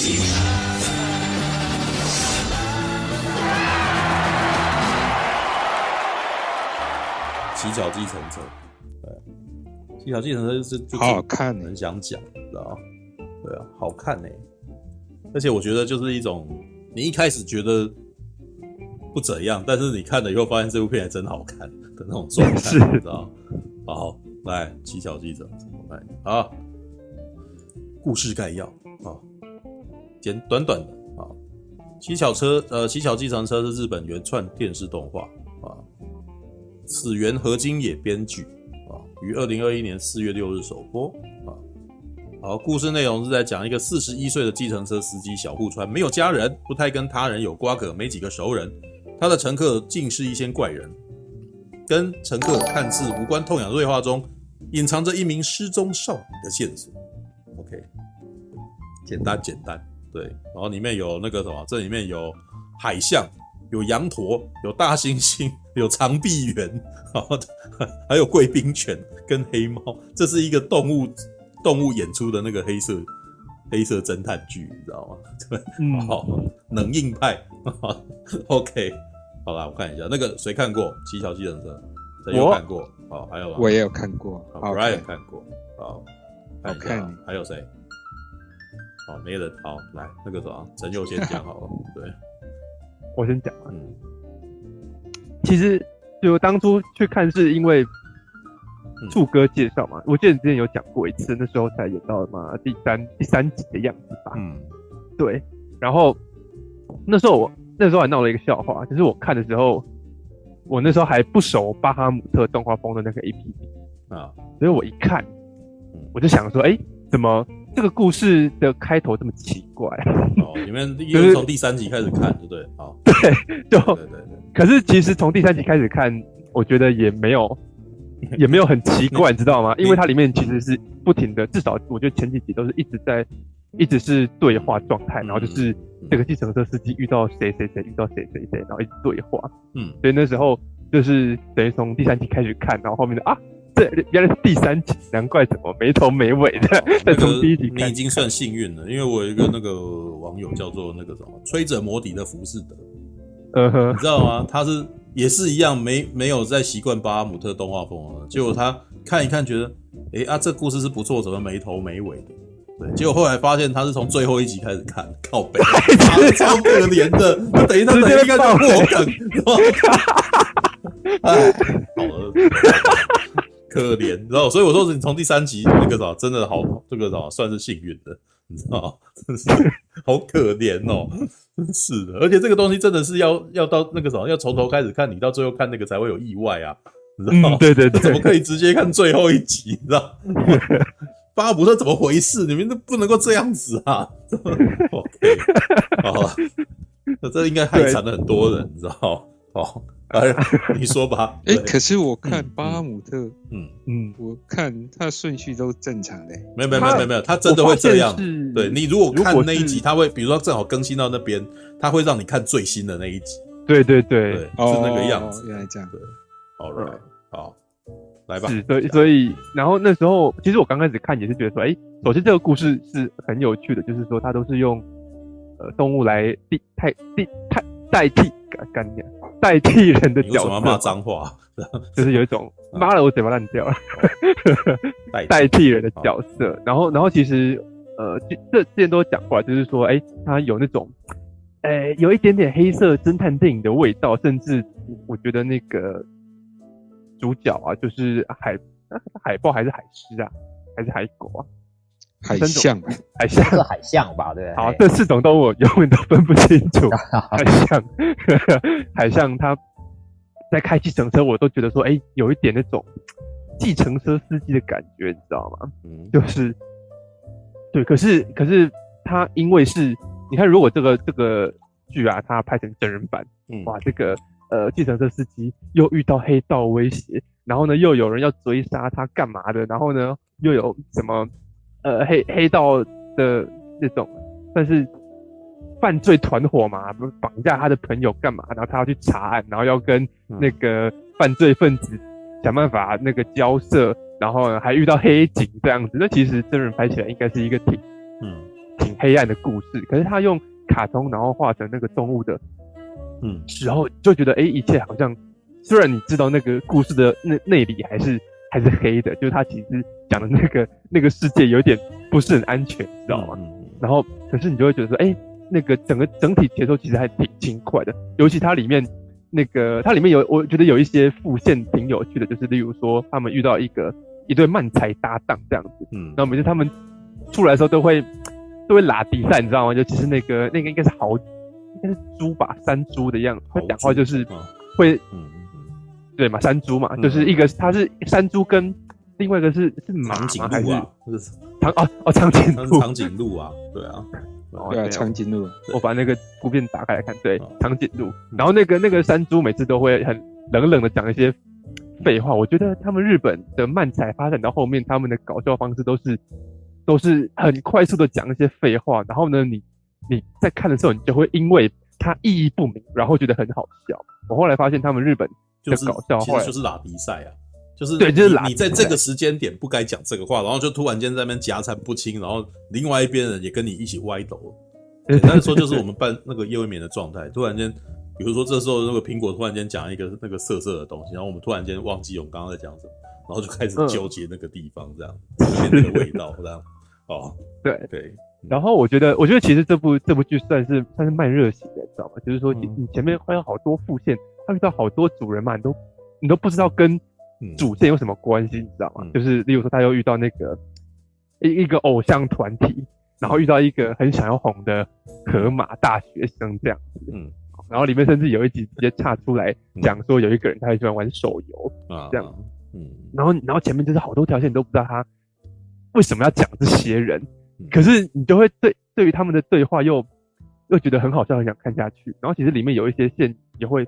乞巧计程车，对，乞巧计程车就是就好好看，很想讲，知道吗？对啊，好看呢，而且我觉得就是一种，你一开始觉得不怎样，但是你看了以后发现这部片还真好看的那种状态，你知道吗？好，来，乞巧计程车，来，好，故事概要啊，简短短的啊，七巧车，呃，七巧计程车是日本原创电视动画啊。此原河津野编剧啊，于二零二一年四月六日首播啊。好，故事内容是在讲一个四十一岁的计程车司机小户川，没有家人，不太跟他人有瓜葛，没几个熟人。他的乘客尽是一些怪人，跟乘客看似无关痛痒的对话中，隐藏着一名失踪少女的线索。OK，简单简单，对。然后里面有那个什么，这里面有海象。有羊驼，有大猩猩，有长臂猿，然后还有贵宾犬跟黑猫，这是一个动物动物演出的那个黑色黑色侦探剧，你知道吗？对，嗯，好，冷硬派，OK，好啦，我看一下那个谁看过《七巧计程车》？谁有看过？好，还有我也有看过，好，Brian 看过，好，好看，还有谁？好，没人，好，来那个什么，陈佑先讲好了，对。我先讲嗯，其实就当初去看是因为柱哥介绍嘛，我记得你之前有讲过一次，那时候才演到嘛第三第三集的样子吧。嗯，对。然后那时候我那时候还闹了一个笑话，就是我看的时候，我那时候还不熟巴哈姆特动画风的那个 APP 啊，所以我一看，我就想说，哎，怎么？这个故事的开头这么奇怪哦，你们因为从第三集开始看，对不对？好，对，就对对对。可是其实从第三集开始看，我觉得也没有，也没有很奇怪，你知道吗？因为它里面其实是不停的，至少我觉得前几集都是一直在，一直是对话状态，然后就是这个计程车司机遇到谁谁谁，遇到谁谁谁，然后一直对话。嗯，所以那时候就是等于从第三集开始看，然后后面的啊。对，原来是第三集，难怪怎么没头没尾的。再从第一集看，你已经算幸运了，因为我有一个那个网友叫做那个什么吹着魔笛的浮士德，嗯哼，你知道吗？他是也是一样，没没有在习惯巴哈姆特动画风了。结果他看一看，觉得，哎、欸、啊，这故事是不错，怎么没头没尾的？对，结果后来发现他是从最后一集开始看，靠北，超可怜的，等于他等于应该就破梗，哎，好了。可怜，你知道，所以我说你从第三集那个啥，真的好，这个啥算是幸运的，你知道，真是好可怜哦，真是的，而且这个东西真的是要要到那个啥，要从头开始看，你到最后看那个才会有意外啊，你知道吗？对对对，怎么可以直接看最后一集？你知道，巴哈姆特怎么回事？你们都不能够这样子啊！OK，好了，那这应该害惨了很多人，你知道，好。哎，你说吧。哎，可是我看巴哈姆特，嗯嗯，我看他顺序都正常的。没有没有没有没有，他真的会这样。对，你如果看那一集，他会比如说正好更新到那边，他会让你看最新的那一集。对对对，是那个样子。原来这样。好，right，好，来吧。是，所以所以，然后那时候，其实我刚开始看也是觉得说，哎，首先这个故事是很有趣的，就是说它都是用呃动物来替代替代代替干干代替人的角色，为什么要骂脏话？就是有一种妈的，我嘴巴烂掉了。代替人 的角色，然后，然后其实，呃，这之前都讲过，就是说，哎，他有那种，哎，有一点点黑色侦探电影的味道，甚至我觉得那个主角啊，就是海海豹还是海狮啊，还是海狗啊？海象，海象是海象吧？对，好，这四种动物永远都分不清楚。海象，海象，它在开计程车，我都觉得说，哎，有一点那种计程车司机的感觉，你知道吗？嗯，就是，对，可是，可是他因为是，你看，如果这个这个剧啊，它拍成真人版，嗯，哇，这个呃，计程车司机又遇到黑道威胁，然后呢，又有人要追杀他干嘛的，然后呢，又有什么？呃，黑黑道的那种，算是犯罪团伙嘛，不绑架他的朋友干嘛？然后他要去查案，然后要跟那个犯罪分子想办法那个交涉，然后还遇到黑警这样子。那其实真人拍起来应该是一个挺嗯挺黑暗的故事，可是他用卡通然后画成那个动物的，嗯，时候就觉得哎，一切好像虽然你知道那个故事的内内里还是还是黑的，就是他其实讲的那个那个世界有点不是很安全，你知道吗？嗯、然后可是你就会觉得说，哎，那个整个整体节奏其实还挺轻快的，尤其它里面那个它里面有我觉得有一些副线挺有趣的，就是例如说他们遇到一个。一对漫才搭档这样子，嗯，然后每次他们出来的时候都会都会拉比赛，你知道吗？就其实那个那个应该是豪，应该是猪吧，山猪的样子。他讲话就是会，嗯嗯，对嘛，山猪嘛，就是一个它是山猪，跟另外一个是是马还是长哦哦长颈鹿，长颈鹿啊，对啊，对啊，长颈鹿。我把那个图片打开来看，对，长颈鹿。然后那个那个山猪每次都会很冷冷的讲一些。废话，我觉得他们日本的漫才发展到后面，他们的搞笑方式都是都是很快速的讲一些废话，然后呢，你你在看的时候，你就会因为它意义不明，然后觉得很好笑。我后来发现他们日本的搞笑，其实就是拉比赛啊，就是对，就是拉。你在这个时间点不该讲这个话，然后就突然间在那边夹缠不清，然后另外一边人也跟你一起歪抖。简单说，就是我们办那个夜未眠的状态，突然间。比如说，这时候那个苹果突然间讲一个那个色色的东西，然后我们突然间忘记我们刚刚在讲什么，然后就开始纠结那个地方，这样，嗯、那个味道这样。哦，对对。然后我觉得，我觉得其实这部这部剧算是算是慢热型的，你知道吗？就是说，你你前面会有好多副线，他遇到好多主人嘛，你都你都不知道跟主线有什么关系，你知道吗？嗯、就是例如说，他又遇到那个一一个偶像团体，然后遇到一个很想要红的河马大学生这样子，嗯。然后里面甚至有一集直接岔出来讲说，有一个人他很喜欢玩手游啊，这样，嗯，然后然后前面就是好多条线你都不知道他为什么要讲这些人，可是你就会对对于他们的对话又又觉得很好笑，很想看下去。然后其实里面有一些线也会，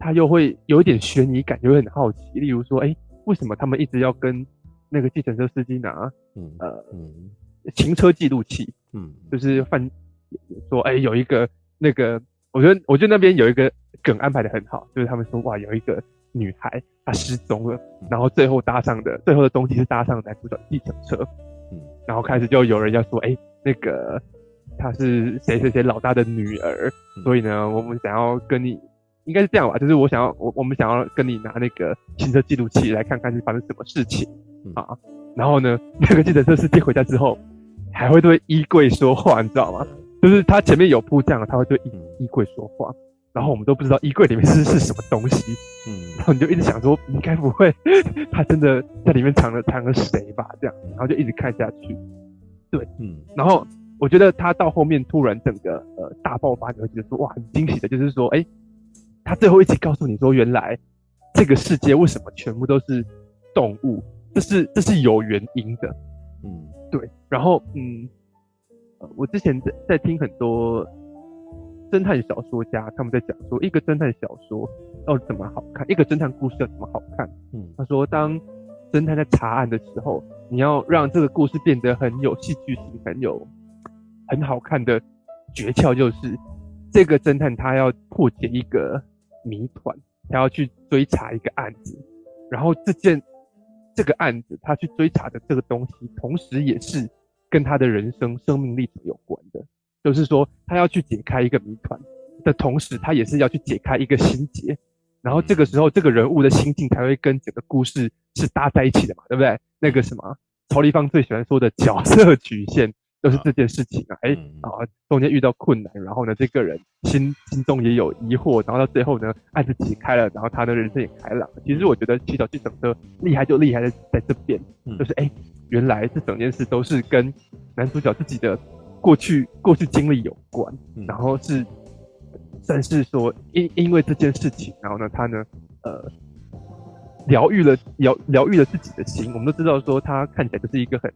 他又会有一点悬疑感，就会很好奇。例如说，哎，为什么他们一直要跟那个计程车司机拿，嗯呃嗯，行车记录器，嗯，就是犯说，哎，有一个那个。我觉得，我觉得那边有一个梗安排的很好，就是他们说哇，有一个女孩她失踪了，然后最后搭上的最后的东西是搭上男主角计程车，嗯，然后开始就有人要说，哎，那个她是谁谁谁老大的女儿，所以呢，我们想要跟你，应该是这样吧，就是我想要我我们想要跟你拿那个行车记录器来看看是发生什么事情啊，然后呢，那个记者车司机回家之后还会对衣柜说话，你知道吗？就是他前面有铺这样，他会对衣衣柜说话，然后我们都不知道衣柜里面是是什么东西，嗯，然后你就一直想说，应该不会他真的在里面藏了藏了谁吧？这样，然后就一直看下去，对，嗯，然后我觉得他到后面突然整个呃大爆发，你会觉得说哇很惊喜的，就是说，哎，他最后一集告诉你说，原来这个世界为什么全部都是动物，这是这是有原因的，嗯，对，然后嗯。我之前在在听很多侦探小说家，他们在讲说，一个侦探小说要怎么好看，一个侦探故事要怎么好看。嗯，他说，当侦探在查案的时候，你要让这个故事变得很有戏剧性，很有很好看的诀窍，就是这个侦探他要破解一个谜团，他要去追查一个案子，然后这件这个案子他去追查的这个东西，同时也是。跟他的人生生命历程有关的，就是说他要去解开一个谜团的同时，他也是要去解开一个心结，然后这个时候这个人物的心境才会跟整个故事是搭在一起的嘛，对不对？那个什么曹丽芳最喜欢说的角色曲线，就是这件事情啊，哎啊，中间遇到困难，然后呢，这个人心心中也有疑惑，然后到最后呢，案子解开了，然后他的人生也开朗。其实我觉得《七巧计程车》厉害就厉害在在这边，就是哎。原来这整件事都是跟男主角自己的过去过去经历有关，嗯、然后是算是说因因为这件事情，然后呢他呢呃疗愈了疗疗愈了自己的心。我们都知道说他看起来就是一个很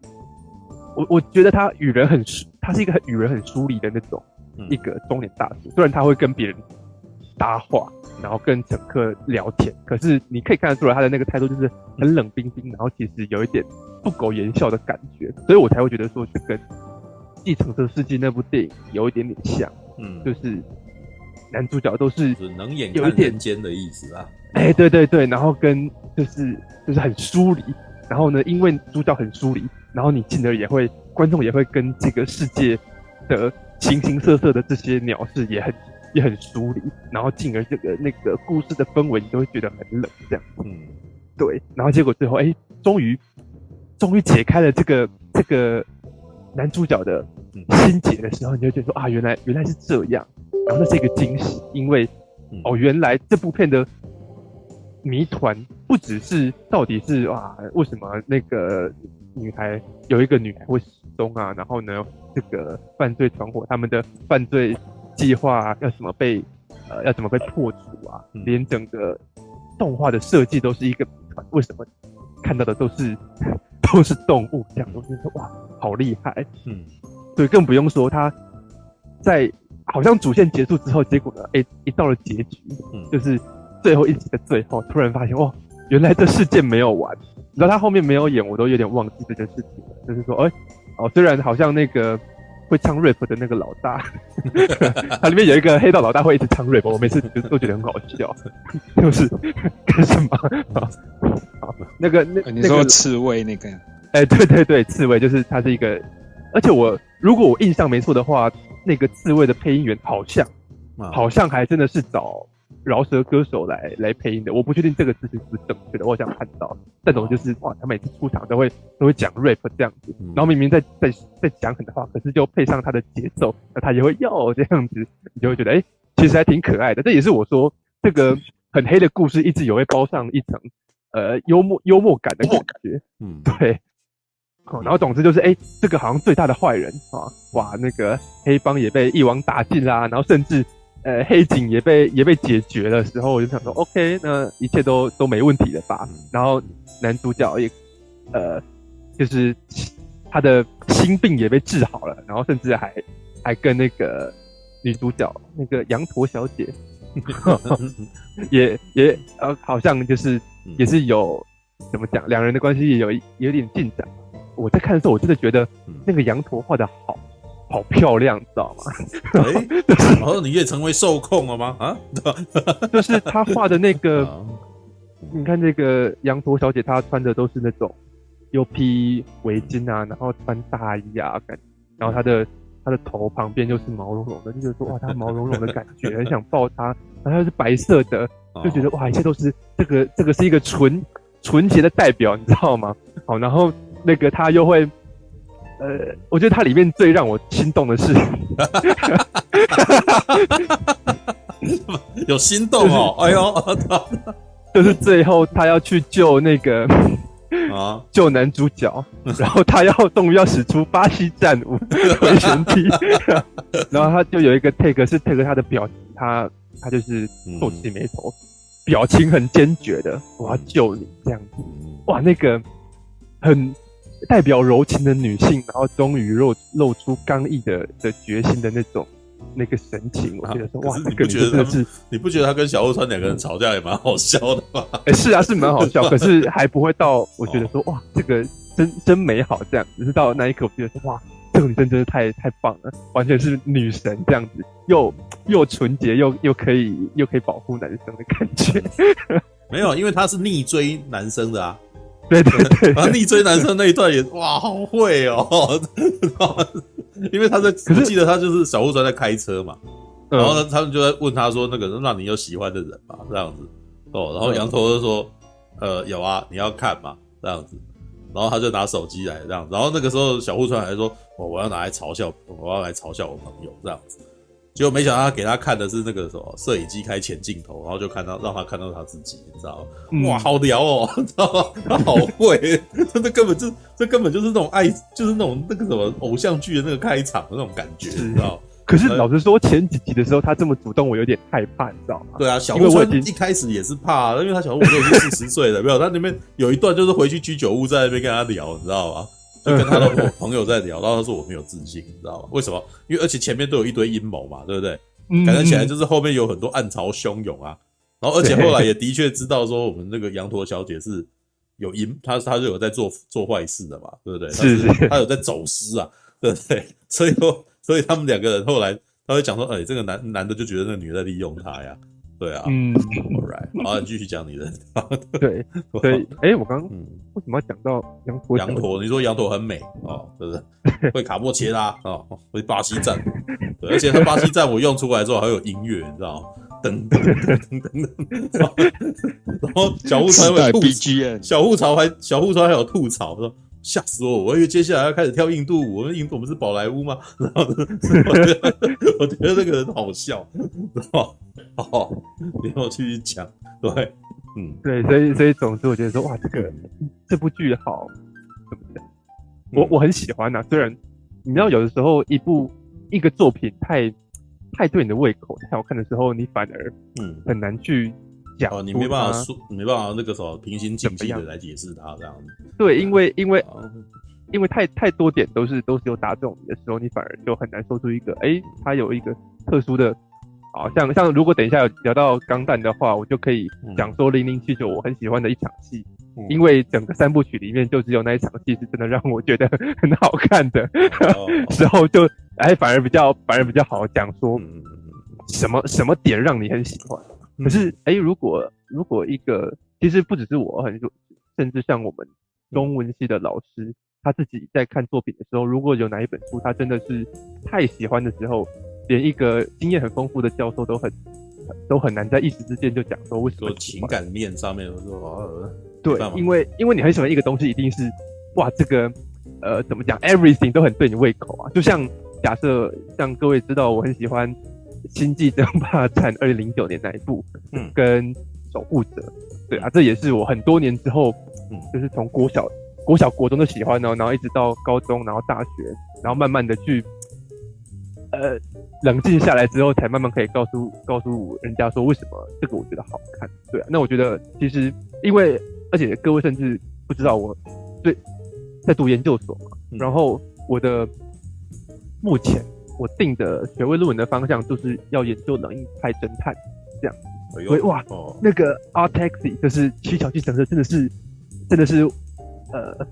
我我觉得他与人很疏，他是一个很与人很疏离的那种一个中年大叔。虽然他会跟别人搭话，然后跟乘客聊天，可是你可以看得出来他的那个态度就是很冷冰冰，然后其实有一点。不苟言笑的感觉，所以我才会觉得说，这跟《计程车司机》那部电影有一点点像，嗯，就是男主角都是能眼看人间的意思啊，哎，对对对，然后跟就是就是很疏离，然后呢，因为主角很疏离，然后你进而也会观众也会跟这个世界的形形色色的这些鸟事也很也很疏离，然后进而这个那个故事的氛围你都会觉得很冷这样。嗯，对。然后结果最后，哎，终于终于解开了这个这个男主角的心结的时候，你就觉得说啊，原来原来是这样。然后那是一个惊喜，因为哦，原来这部片的。谜团不只是到底是啊，为什么那个女孩有一个女孩会失踪啊？然后呢，这个犯罪团伙他们的犯罪计划要怎么被呃要怎么被破除啊？嗯、连整个动画的设计都是一个谜团，为什么看到的都是 都是动物这样？我觉得哇，好厉害！嗯，对，更不用说他在好像主线结束之后，结果呢，哎、欸，一到了结局，嗯，就是。最后一集的最后，突然发现哇，原来这事件没有完。你知道他后面没有演，我都有点忘记这件事情了。就是说，哎、欸，哦，虽然好像那个会唱 rap 的那个老大，他里面有一个黑道老大会一直唱 rap，我每次都觉得很好笑。就是干什么？好，那个那你说刺猬那个？哎、欸，对对对，刺猬就是他是一个，而且我如果我印象没错的话，那个刺猬的配音员好像，好像还真的是找。饶舌歌手来来配音的，我不确定这个事情是不是正确的，我想看到。这种就是哇，他每次出场都会都会讲 rap 这样子，然后明明在在在讲狠话，可是就配上他的节奏，那他也会要这样子，你就会觉得哎、欸，其实还挺可爱的。这也是我说这个很黑的故事一直有会包上一层呃幽默幽默感的感觉，嗯，对。好，然后总之就是哎、欸，这个好像最大的坏人啊，哇，那个黑帮也被一网打尽啦，然后甚至。呃，黑警也被也被解决了时候，我就想说，OK，那一切都都没问题了吧？然后男主角也，呃，就是他的心病也被治好了，然后甚至还还跟那个女主角那个羊驼小姐，也也呃，好像就是也是有怎么讲，两人的关系也有有点进展。我在看的时候，我真的觉得那个羊驼画的好。好漂亮，知道吗？哎、欸，然后你也成为受控了吗？啊，就是他画的那个，你看那个羊驼小姐，她穿的都是那种又披围巾啊，然后穿大衣啊，感，然后她的她的头旁边就是毛茸茸的，就觉得说哇，她毛茸茸的感觉，很想抱她。然后又是白色的，就觉得哇，一切都是这个这个是一个纯纯洁的代表，你知道吗？好，然后那个她又会。呃，我觉得它里面最让我心动的是，有心动哦，就是、哎呦，就是最后他要去救那个啊，救男主角，然后他要终于要使出巴西战舞回旋踢，然后他就有一个 take 是 take 他的表情，他他就是皱起眉头，表情很坚决的，我要救你这样子，哇，那个很。代表柔情的女性，然后终于露露出刚毅的的决心的那种那个神情，我觉得说哇，你不觉得他是？你不觉得他跟小鸥川两个人吵架也蛮好笑的吗？哎、欸，是啊，是蛮好笑，可是还不会到我觉得说哇，这个真真美好这样，只是到那一刻，我觉得说哇，这个女生真的太太棒了，完全是女神这样子，又又纯洁又又可以又可以保护男生的感觉。没有，因为她是逆追男生的啊。对对对，然后逆追男生那一段也哇，好会哦！因为他在，我记得他就是小户川在开车嘛，然后呢，他们就在问他说：“那个，那你有喜欢的人吗？”这样子哦，然后羊驼就说：“呃，有啊，你要看嘛，这样子。”然后他就拿手机来这样，然后那个时候小户川还说：“哦，我要拿来嘲笑，我要来嘲笑我朋友这样子。”结果没想到他给他看的是那个什么摄影机开前镜头，然后就看到让他看到他自己，你知道吗？嗯、哇，好屌哦，知道吗？他好会，这根本就这根本就是那种爱，就是那种那个什么偶像剧的那个开场的那种感觉，你知道？可是老实说，前几集的时候他这么主动，我有点害怕，你知道吗？对啊，小鸥川一开始也是怕，因为他小鸥川都已经四十岁了，没有他那边有一段就是回去居酒屋在那边跟他聊，你知道吗？就跟他的朋友在聊，然后他说我没有自信，你知道吗？为什么？因为而且前面都有一堆阴谋嘛，对不对？感觉起来就是后面有很多暗潮汹涌啊。然后而且后来也的确知道说我们那个羊驼小姐是有阴，她她就有在做做坏事的嘛，对不对？是是，她有在走私啊，对不对？所以说，所以他们两个人后来他会讲说，哎，这个男男的就觉得那个女的在利用他呀，对啊，嗯，All right，好，你继续讲你的。对，所以，哎，我刚刚为什么要讲到羊驼？羊驼，你说羊驼很美哦，是不是？会卡波切拉哦，会巴西站，对，而且它巴西站我用出来之后还有音乐，你知道吗？噔噔噔噔噔，然后小户川会吐槽，小户潮还小户潮还有吐槽说。吓死我！我以为接下来要开始跳印度舞，我们印度我们是宝莱坞吗？然后我觉得我觉得这个人好笑，然后 好，然后继续讲，对，嗯，对，所以所以总之我觉得说哇，这个这部剧好，怎么讲？我我很喜欢呐、啊，虽然你知道有的时候一部一个作品太太对你的胃口太好看的时候，你反而嗯很难去。哦，你没办法说，没办法那个什么平心静气的来解释它这样子。对，因为因为、哦、因为太太多点都是都是有打中你的时候，你反而就很难说出一个，哎、欸，它有一个特殊的，好像像如果等一下有聊到钢弹的话，我就可以讲说零零七九我很喜欢的一场戏，嗯、因为整个三部曲里面就只有那一场戏是真的让我觉得 很好看的，哦、时候就哎反而比较反而比较好讲说，什么什么点让你很喜欢。可是，哎、欸，如果如果一个，其实不只是我，很多，甚至像我们中文系的老师，他自己在看作品的时候，如果有哪一本书他真的是太喜欢的时候，连一个经验很丰富的教授都很都很难在一时之间就讲说为什么说情感面上面说哦，对，因为因为你很喜欢一个东西，一定是哇，这个呃怎么讲，everything 都很对你胃口啊，就像假设像各位知道，我很喜欢。星际争霸战二零零九年那一部，嗯，跟守护者，对啊，这也是我很多年之后，嗯，就是从国小、国小、国中就喜欢哦，然后一直到高中，然后大学，然后慢慢的去，呃，冷静下来之后，才慢慢可以告诉告诉人家说为什么这个我觉得好看，对啊，那我觉得其实因为而且各位甚至不知道我对在读研究所嘛，然后我的目前。我定的学位论文的方向就是要研究冷硬派侦探，这样，所以哇，哦、那个《Odd Taxi》就是七巧计程车，真的是，真的是，呃，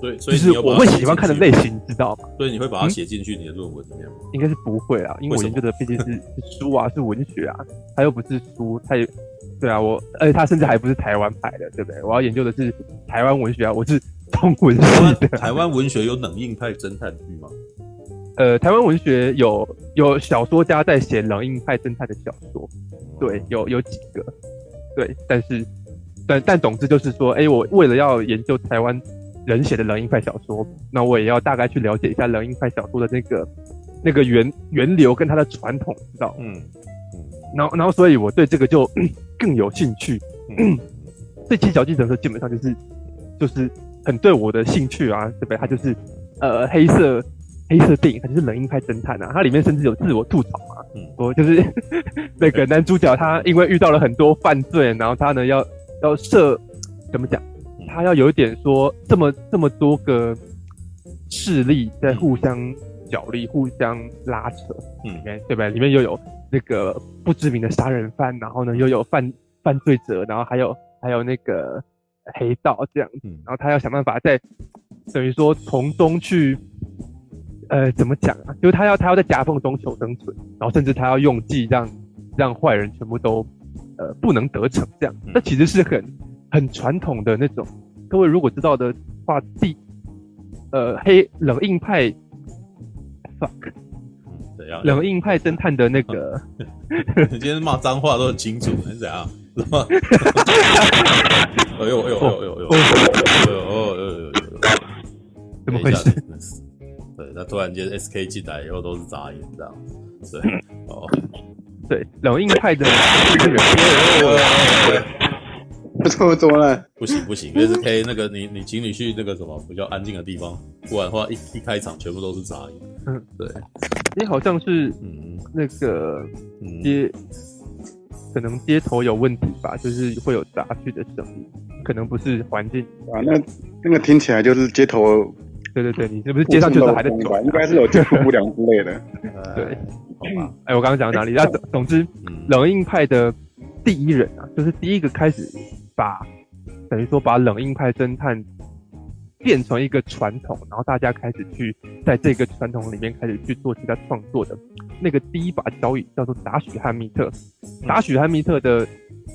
所以所以就是我会喜欢看的类型，你知道吗？所以你会把它写进去你的论文里面吗？嗯、应该是不会啊，因为我研究的毕竟是书啊，是文学啊，它又不是书，它也对啊，我而且它甚至还不是台湾派的，对不对？我要研究的是台湾文学啊，我是中文系的。台湾文学有冷硬派侦探剧吗？呃，台湾文学有有小说家在写冷硬派侦探的小说，对，有有几个，对，但是，但但总之就是说，哎、欸，我为了要研究台湾人写的冷硬派小说，那我也要大概去了解一下冷硬派小说的那个那个源源流跟它的传统，知道？嗯嗯，然后然后所以我对这个就 更有兴趣，嗯这期小计程车基本上就是就是很对我的兴趣啊，对不对？它就是呃黑色。黑色电影，它就是冷硬派侦探啊！它里面甚至有自我吐槽嘛，嗯，我就是 那个男主角，他因为遇到了很多犯罪，然后他呢要要设怎么讲？他要有一点说，这么这么多个势力在互相角力、互相拉扯，嗯，对吧？里面又有那个不知名的杀人犯，然后呢又有犯犯罪者，然后还有还有那个黑道这样，嗯，然后他要想办法在等于说从中去。呃，怎么讲啊？就是他要他要在夹缝中求生存，然后甚至他要用计让让坏人全部都呃不能得逞，这样。那其实是很很传统的那种。各位如果知道的话，第呃黑冷硬派，fuck，怎样？冷硬派侦探的那个，你今天骂脏话都很清楚，是怎样？哎呦？哎呦哎呦哎呦哎呦哎呦哎呦哎呦！怎么回事？突然间 S K 进来以后都是杂音，这样，对，哦，对，老硬派的人，不错，怎么了？不行不行，S K 那个你你请你去那个什么比较安静的地方，不然的话一一开场全部都是杂音。嗯，对，你好像是嗯那个街，可能街头有问题吧，就是会有杂讯的声音，可能不是环境啊，那那个听起来就是街头。对对对，你是不是街上就是还在走？应该是有接触不良之类的。对，好吧。哎，我刚刚讲到哪里？那总总之，冷硬派的第一人啊，就是第一个开始把等于说把冷硬派侦探变成一个传统，然后大家开始去在这个传统里面开始去做其他创作的那个第一把交椅叫做达许汉密特。达许汉密特的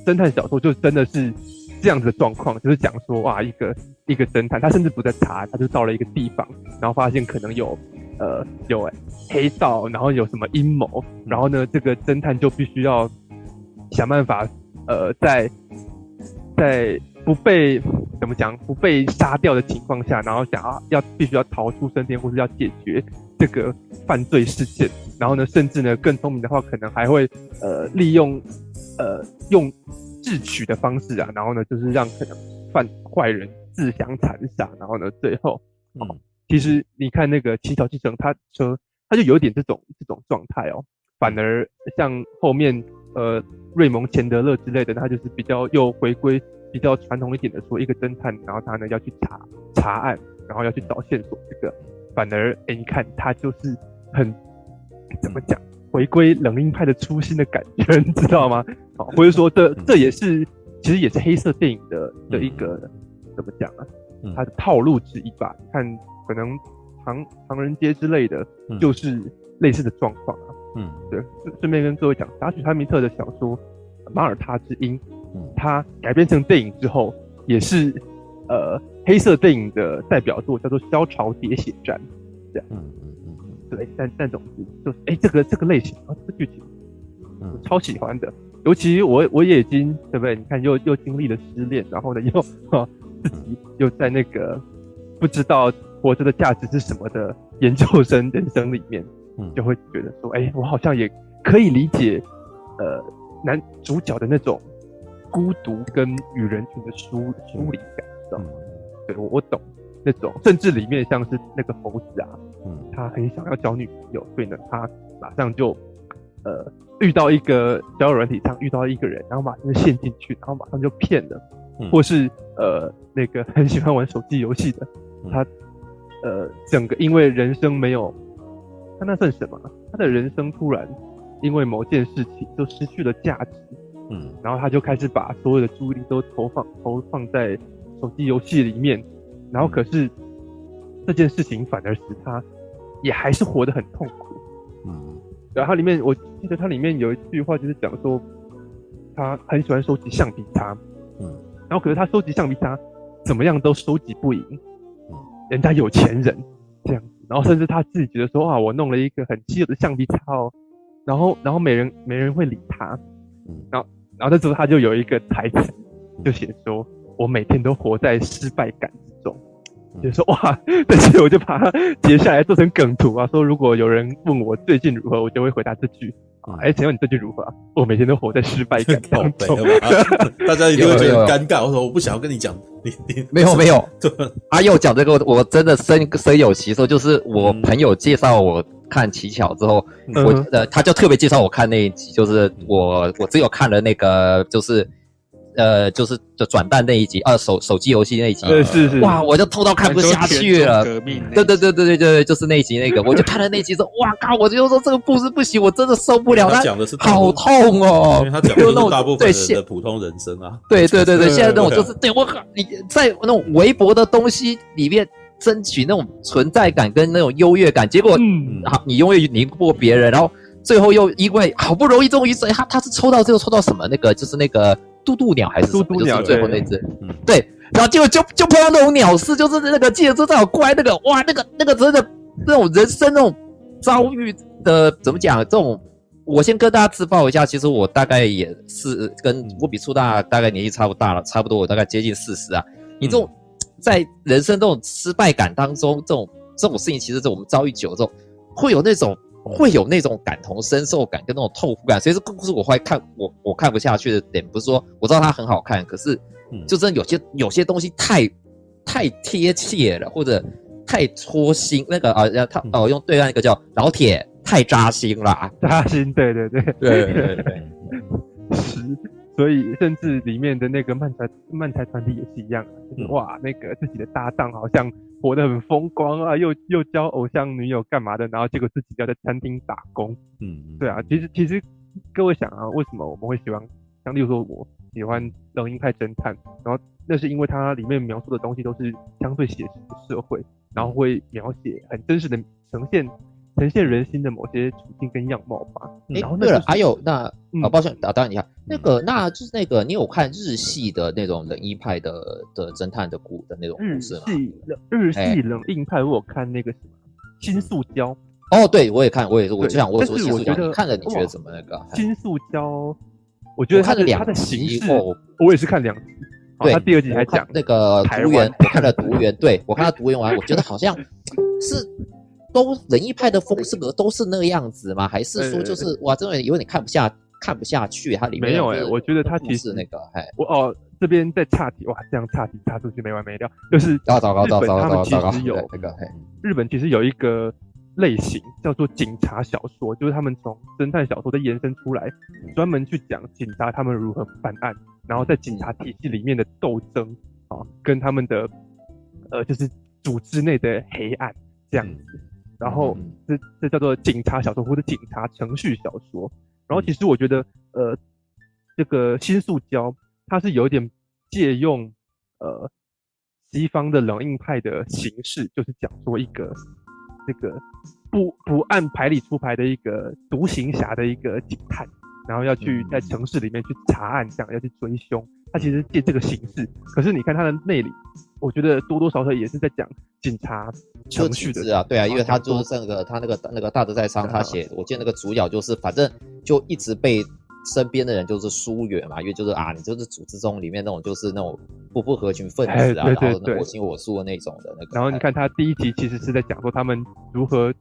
侦探小说就真的是这样子的状况，就是讲说哇，一个一个侦探，他甚至不在查，他就到了一个地方，然后发现可能有呃有黑道，然后有什么阴谋，然后呢，这个侦探就必须要想办法呃在在不被。怎么讲？不被杀掉的情况下，然后想要要必须要逃出生天，或是要解决这个犯罪事件，然后呢，甚至呢更聪明的话，可能还会呃利用呃用智取的方式啊，然后呢就是让可能犯坏人自相残杀，然后呢最后，哦，其实你看那个乞巧继承他车，他就有点这种这种状态哦，反而像后面呃瑞蒙钱德勒之类的，他就是比较又回归。比较传统一点的说，一个侦探，然后他呢要去查查案，然后要去找线索，这个反而哎、欸，你看他就是很怎么讲，回归冷硬派的初心的感觉，你知道吗？好，或者说这这也是其实也是黑色电影的的一个怎么讲啊？它的套路之一吧。你看，可能唐唐人街之类的，就是类似的状况啊。嗯，对，顺便跟各位讲，达许汉密特的小说《马耳他之鹰》。它改编成电影之后，也是呃黑色电影的代表作，叫做《萧朝喋血战》这样。嗯嗯嗯嗯，对，但但总之就是，哎、欸，这个这个类型啊，这个剧情，我超喜欢的。尤其我我也已经对不对？你看又又经历了失恋，然后呢又哈 自己又在那个不知道活着的价值是什么的研究生人生里面，就会觉得说，哎、欸，我好像也可以理解呃男主角的那种。孤独跟与人群的疏疏离感，知道吗？对，我我懂那种，甚至里面像是那个猴子啊，嗯，他很想要交女朋友，所以呢，他马上就呃遇到一个交友软体上遇到一个人，然后马上就陷进去，然后马上就骗了，嗯、或是呃那个很喜欢玩手机游戏的，他呃整个因为人生没有，他那算什么？他的人生突然因为某件事情就失去了价值。嗯，然后他就开始把所有的注意力都投放投放在手机游戏里面，然后可是这件事情反而使他也还是活得很痛苦。嗯，然后它里面我记得它里面有一句话就是讲说，他很喜欢收集橡皮擦，嗯，然后可是他收集橡皮擦怎么样都收集不赢，嗯，人家有钱人这样子，然后甚至他自己觉得说啊，我弄了一个很稀有的橡皮擦哦，然后然后没人没人会理他，嗯，然后。然后这时候他就有一个台词，就写说：“我每天都活在失败感之中。”就说哇，但是我就把它截下来做成梗图啊，说如果有人问我最近如何，我就会回答这句啊。哎，请问你最近如何？我每天都活在失败感当中。大家一定会觉得很尴尬。我说我不想要跟你讲，你 你没有 没有。阿佑讲这个，我真的深深有其受。就是我朋友介绍我。看奇巧之后，我呃，他就特别介绍我看那一集，就是我我只有看了那个，就是呃，就是就转蛋那一集，啊，手手机游戏那一集，对是是，哇，我就痛到看不下去了，革命对对对对对对，就是那一集那个，我就看了那一集说，哇靠，我就说这个故事不行，我真的受不了，他讲的是好痛哦，因为他讲的是大部分人的普通人生啊，对对对对，现在那种就是对。我靠，你在那种微博的东西里面。争取那种存在感跟那种优越感，结果，嗯，好，你永远赢不过别人，然后最后又因为好不容易终于谁他他是抽到最后抽到什么？那个就是那个渡渡鸟还是什么渡渡鸟，就是最后那只，对，然后结果就就碰到那种鸟事，就是那个记得这好怪那个哇那个那个真的那种人生那种遭遇的怎么讲？这种我先跟大家自曝一下，其实我大概也是跟我比初大大概年纪差不大了，差不多我大概接近四十啊，你这种。在人生这种失败感当中，这种这种事情，其实是我们遭遇久了之后，会有那种会有那种感同身受感跟那种痛苦感。所以这故事我会看我我看不下去的点，不是说我知道它很好看，可是就真的有些有些东西太太贴切了，或者太戳心。那个啊，他哦用对岸一个叫老铁，太扎心了，扎心，对对对对对对，是。所以，甚至里面的那个漫才漫才团体也是一样，就是哇，那个自己的搭档好像活得很风光啊，又又交偶像女友干嘛的，然后结果自己要在餐厅打工。嗯，对啊，其实其实各位想啊，为什么我们会喜欢？像例如说，我喜欢冷硬派侦探，然后那是因为它里面描述的东西都是相对写实的社会，然后会描写很真实的呈现呈现人心的某些处境跟样貌吧。哎、然后、就是、对了，还有那啊、抱歉打断你一下，那个那就是那个你有看日系的那种冷硬派的的侦探的故的那种故事吗？日系冷日系冷硬派，我有看那个什么新宿胶。哦，对，我也看，我也是，我就想我说，我看了你觉得怎么那个？金塑胶，我觉得他的两他的形式，哦、我也是看两集。对，他第二集还讲那个读原，我看了读原，对我看了读原完，我觉得好像 是都仁义派的风格都是那个样子吗？还是说就是哇，真的有点看不下看不下去？它里面没有哎、欸，我觉得他其实是那个哎，我哦这边在岔题哇，这样岔题岔出去没完没了，就是糟糕糟糕糟糕他们其实有那个日本其实有一个。类型叫做警察小说，就是他们从侦探小说的延伸出来，专门去讲警察他们如何办案，然后在警察体系里面的斗争啊，跟他们的呃就是组织内的黑暗这样子。然后这这叫做警察小说或者警察程序小说。然后其实我觉得呃这个新塑胶它是有点借用呃西方的冷硬派的形式，就是讲说一个。这个不不按牌理出牌的一个独行侠的一个警探，然后要去在城市里面去查案，这样要去追凶。他其实借这个形式，可是你看他的内里，我觉得多多少少也是在讲警察程序的啊，对啊，因为他就是那个他那个那个大德在商，他写，我记得那个主角就是反正就一直被。身边的人就是疏远嘛，因为就是啊，你就是组织中里面那种就是那种不不合群分子啊，对对对然后我行我素的那种的那个。然后你看他第一集其实是在讲说他们如何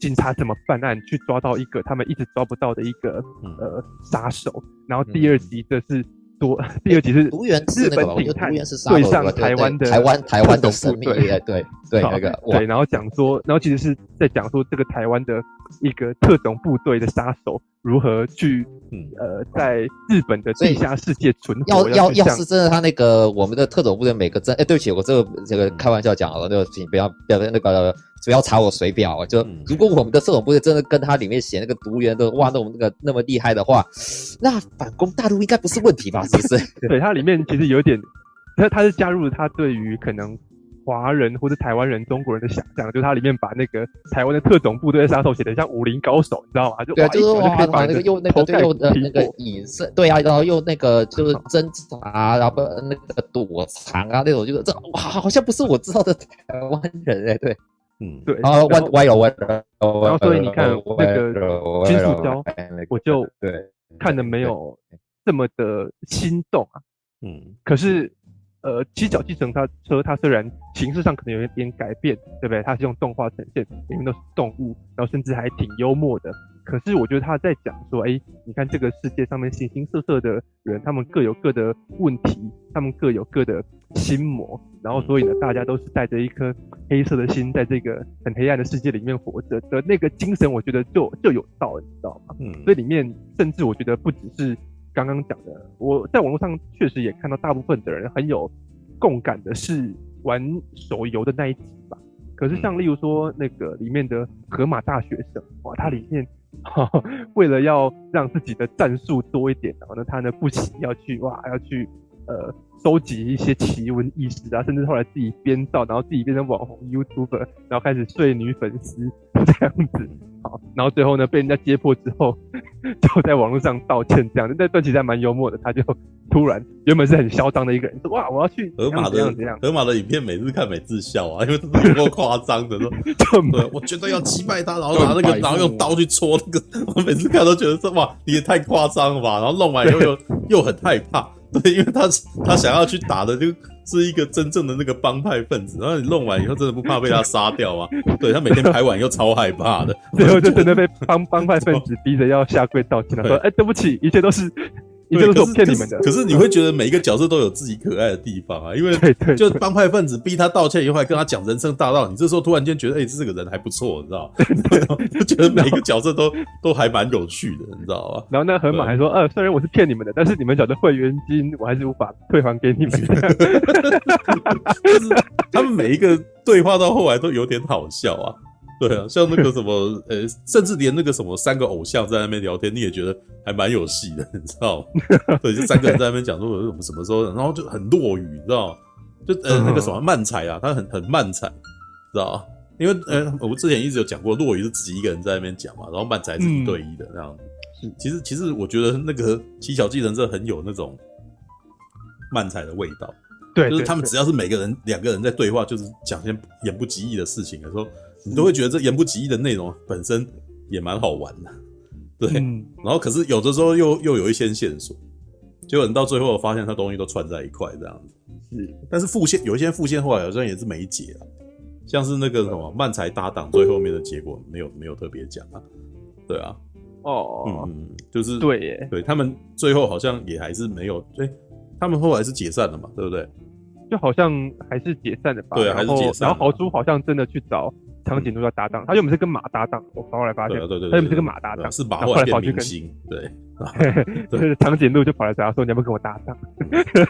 警察怎么办案，去抓到一个他们一直抓不到的一个、嗯、呃杀手。然后第二集这是多，嗯、第二集是日本警探对上台湾的台湾台湾的神秘对对对那个对，然后讲说，然后其实是在讲说这个台湾的一个特种部队的杀手如何去。嗯，呃，在日本的地下世界存活，要要要是真的，他那个我们的特种部队每个真，哎，对不起，我这个这个开玩笑讲了，那个请不要不要那个不要查我水表，就如果我们的特种部队真的跟他里面写那个毒员的哇，那我们那个那么厉害的话，那反攻大陆应该不是问题吧？是不是？对，它里面其实有点，他他是加入了他对于可能。华人或者台湾人、中国人的想象，就是它里面把那个台湾的特种部队杀手写的像武林高手，你知道吗？就对啊，就是哇，就把那个用那个用的那个隐身，对啊，然后用那个 就是侦查，然后那个躲藏啊那种，就是这哇，好像不是我知道的台湾人哎，对，嗯，对，然后歪歪了歪了，然后所以你看那个金属胶，我就对看的没有这么的心动啊，嗯，可是。呃，七脚计程车，它虽然形式上可能有一点改变，对不对？它是用动画呈现，里面都是动物，然后甚至还挺幽默的。可是我觉得他在讲说，哎，你看这个世界上面形形色色的人，他们各有各的问题，他们各有各的心魔，然后所以呢，大家都是带着一颗黑色的心，在这个很黑暗的世界里面活着的那个精神，我觉得就就有道理，你知道吗？嗯，所以里面甚至我觉得不只是。刚刚讲的，我在网络上确实也看到大部分的人很有共感的是玩手游的那一集吧。可是像例如说那个里面的河马大学生，哇，它里面 为了要让自己的战术多一点，然后呢，他呢不惜要去哇，要去呃收集一些奇闻异事啊，甚至后来自己编造，然后自己变成网红 YouTuber，然后开始睡女粉丝 这样子。好，然后最后呢，被人家揭破之后，就在网络上道歉，这样子那段其实还蛮幽默的。他就突然原本是很嚣张的一个人，说：“哇，我要去河马的样怎样。”河马的影片每次看每次笑啊，因为这是够夸张的，说对，我绝对要击败他，然后拿那个，然后用刀去戳那个。我每次看都觉得说：“哇，你也太夸张了吧！”然后弄完以后又又很害怕，对，因为他他想要去打的就是一个真正的那个帮派分子，然后你弄完以后真的不怕被他杀掉吗？对，他每天排完又超害怕的，最后就真的被帮帮派分子逼着要下跪道歉了，说：“哎，对不起，一切都是。”你就是说骗你们的可，可是你会觉得每一个角色都有自己可爱的地方啊，因为就帮派分子逼他道歉以后，还跟他讲人生大道理，你这时候突然间觉得，哎、欸，这个人还不错，你知道吗？就觉得每一个角色都都还蛮有趣的，你知道吗？然后那河马还说，呃，虽然我是骗你们的，但是你们缴的会员金我还是无法退还给你们。就是他们每一个对话到后来都有点好笑啊。对啊，像那个什么，呃，甚至连那个什么三个偶像在那边聊天，你也觉得还蛮有戏的，你知道吗？对，就三个人在那边讲说我们什么时候，然后就很落雨，你知道吗？就呃那个什么漫才啊，他很很漫才，知道吗？因为呃我之前一直有讲过，落雨是自己一个人在那边讲嘛，然后漫才是一对一的那样子。嗯、其实其实我觉得那个七小计程车很有那种漫才的味道。对，就是他们只要是每个人两个人在对话，就是讲些言不及义的事情的时候，你都会觉得这言不及义的内容本身也蛮好玩的。对，嗯、然后可是有的时候又又有一些线索，结果你到最后发现它东西都串在一块这样子。是，但是副线有一些副线后来好像也是没解啊，像是那个什么漫才搭档最后面的结果没有没有特别讲啊。对啊，哦，嗯，就是对耶，对他们最后好像也还是没有，哎、欸，他们后来是解散了嘛，对不对？就好像还是解散的吧，对，还是解散。然后豪猪好像真的去找长颈鹿要搭档，他原本是跟马搭档，我后来发现，对对对，他原本是跟马搭档，是马后来跑去跟，对，就是 长颈鹿就跑来找他说，你要不要跟我搭档？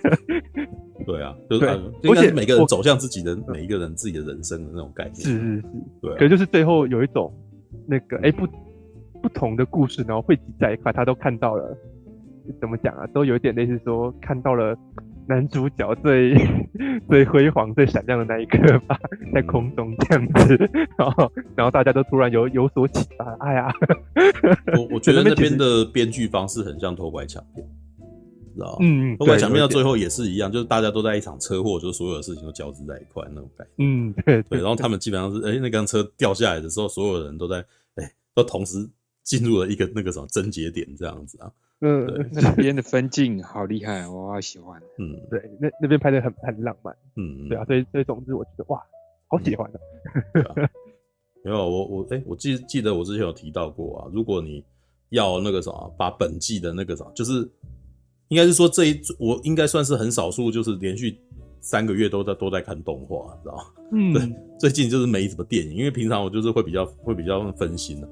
对啊，就是而且每个人走向自己的每一个人自己的人生的那种概念，是是是，对，可就是最后有一种那个哎不不同的故事，然后汇集在一块，他都看到了，怎么讲啊？都有一点类似说看到了。男主角最 最辉煌、最闪亮的那一刻吧，在空中这样子，然后然后大家都突然有有所启发。哎呀，我我觉得 那边的编剧方式很像偷拐抢骗，知道嗯，偷拐抢骗到最后也是一样，就是大家都在一场车祸，就是所有的事情都交织在一块那种感觉。嗯，对对。然后他们基本上是，哎、欸，那辆车掉下来的时候，所有人都在，哎、欸，都同时进入了一个那个什么症结点这样子啊。嗯，那边的分镜好厉害，我好喜欢。嗯，对，那那边拍的很很浪漫。嗯，对啊，所以所以总之我觉得哇，好喜欢的。没有我我哎，我记记得我之前有提到过啊，如果你要那个啥，把本季的那个啥，就是应该是说这一我应该算是很少数，就是连续三个月都在都在看动画，知道吗？嗯，对，最近就是没什么电影，因为平常我就是会比较会比较分心的。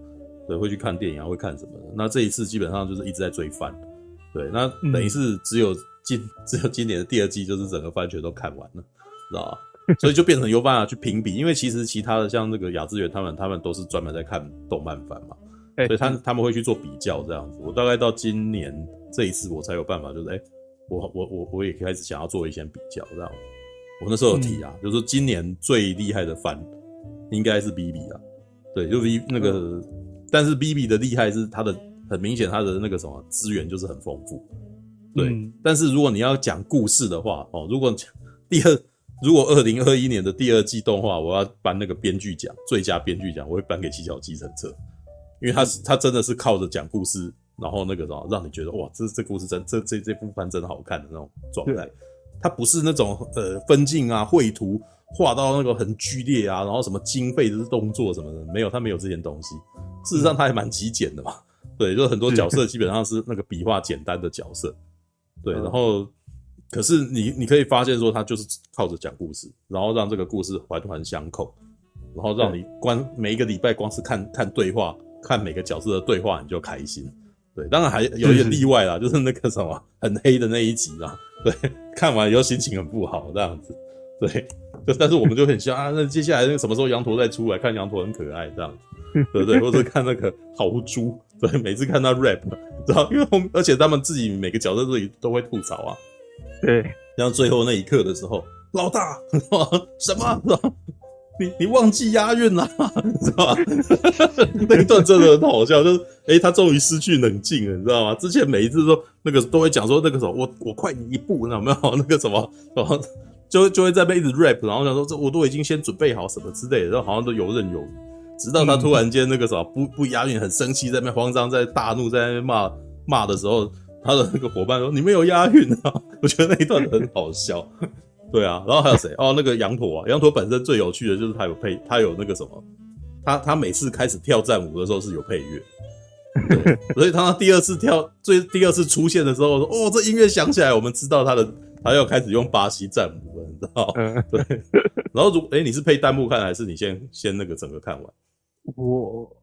对，会去看电影啊，会看什么的？那这一次基本上就是一直在追番，对，那等于是只有今、嗯、只有今年的第二季，就是整个番全都看完了，知道吧？所以就变成有办法去评比，因为其实其他的像那个亚资源他们，他们都是专门在看动漫番嘛，欸、所以他他们会去做比较这样子。我大概到今年这一次，我才有办法，就是哎、欸，我我我我也开始想要做一些比较，这样。我那时候有提啊，嗯、就是说今年最厉害的番应该是 BB 啊，对，就 V 那个。嗯但是 BB 的厉害是它的很明显，它的那个什么资源就是很丰富，对。嗯、但是如果你要讲故事的话，哦，如果第二，如果二零二一年的第二季动画，我要颁那个编剧奖，最佳编剧奖，我会颁给《七巧计程车》，因为他是它真的是靠着讲故事，然后那个什么让你觉得哇，这这故事真这这这部番真的好看的那种状态。它不是那种呃分镜啊绘图画到那个很剧烈啊，然后什么经费的动作什么的，没有，它没有这些东西。事实上，它还蛮极简的嘛，对，就是很多角色基本上是那个笔画简单的角色，对，然后可是你你可以发现说，他就是靠着讲故事，然后让这个故事环环相扣，然后让你光每一个礼拜光是看看对话，看每个角色的对话你就开心，对，当然还有一点例外啦，就是那个什么很黑的那一集啦，对，看完以后心情很不好这样子，对，就但是我们就很像啊，那接下来那个什么时候羊驼再出来，看羊驼很可爱这样子。对不对？或者看那个豪猪，对，每次看他 rap，知道？因为而且他们自己每个角色自己都会吐槽啊。对，像最后那一刻的时候，老大，什么？你你忘记押韵了，是吧？那一段真的很好笑，就是哎、欸，他终于失去冷静了，你知道吗？之前每一次说那个都会讲说那个什么，我我快你一步，你知道没有？那个什么，然后就就会在那边一直 rap，然后想说这我都已经先准备好什么之类的，然后好像都游刃有余。直到他突然间那个什么不不押韵，很生气，在那边慌张，在大怒，在那边骂骂的时候，他的那个伙伴说：“你没有押韵啊！” 我觉得那一段很好笑。对啊，然后还有谁？哦，那个羊驼啊，羊驼本身最有趣的就是他有配，他有那个什么，他他每次开始跳战舞的时候是有配乐，对，所以他第二次跳最第二次出现的时候说：“哦，这音乐响起来，我们知道他的他要开始用巴西战舞了，你知道？”对。然后如哎、欸，你是配弹幕看还是你先先那个整个看完？我，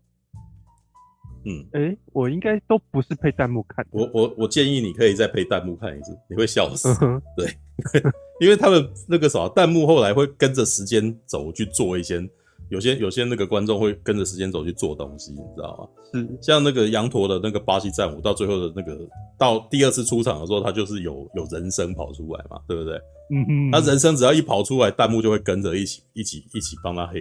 嗯，哎、欸，我应该都不是配弹幕看。我我我建议你可以再配弹幕看一次，你会笑死。对，因为他们那个啥，弹幕后来会跟着时间走去做一些有些有些那个观众会跟着时间走去做东西，你知道吗？是像那个羊驼的那个巴西战舞，到最后的那个到第二次出场的时候，他就是有有人声跑出来嘛，对不对？嗯嗯，他人声只要一跑出来，弹幕就会跟着一起一起一起帮他黑，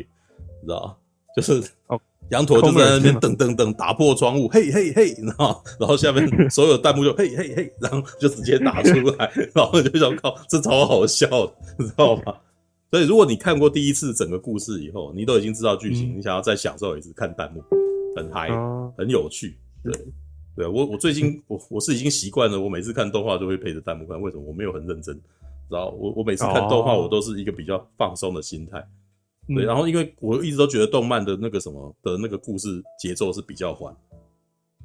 你知道吗？就是哦，羊驼就在那边噔噔噔打破窗户，嘿嘿嘿，然后然后下面 所有弹幕就嘿嘿嘿，然后就直接打出来，然后就想靠，这超好笑的，你知道吗？所以，如果你看过第一次整个故事以后，你都已经知道剧情，嗯、你想要再享受一次看弹幕，很嗨，哦、很有趣。对，对我我最近我我是已经习惯了，我每次看动画都会配着弹幕看。为什么？我没有很认真，然后？我我每次看动画，我都是一个比较放松的心态。哦、对，然后因为我一直都觉得动漫的那个什么的那个故事节奏是比较缓，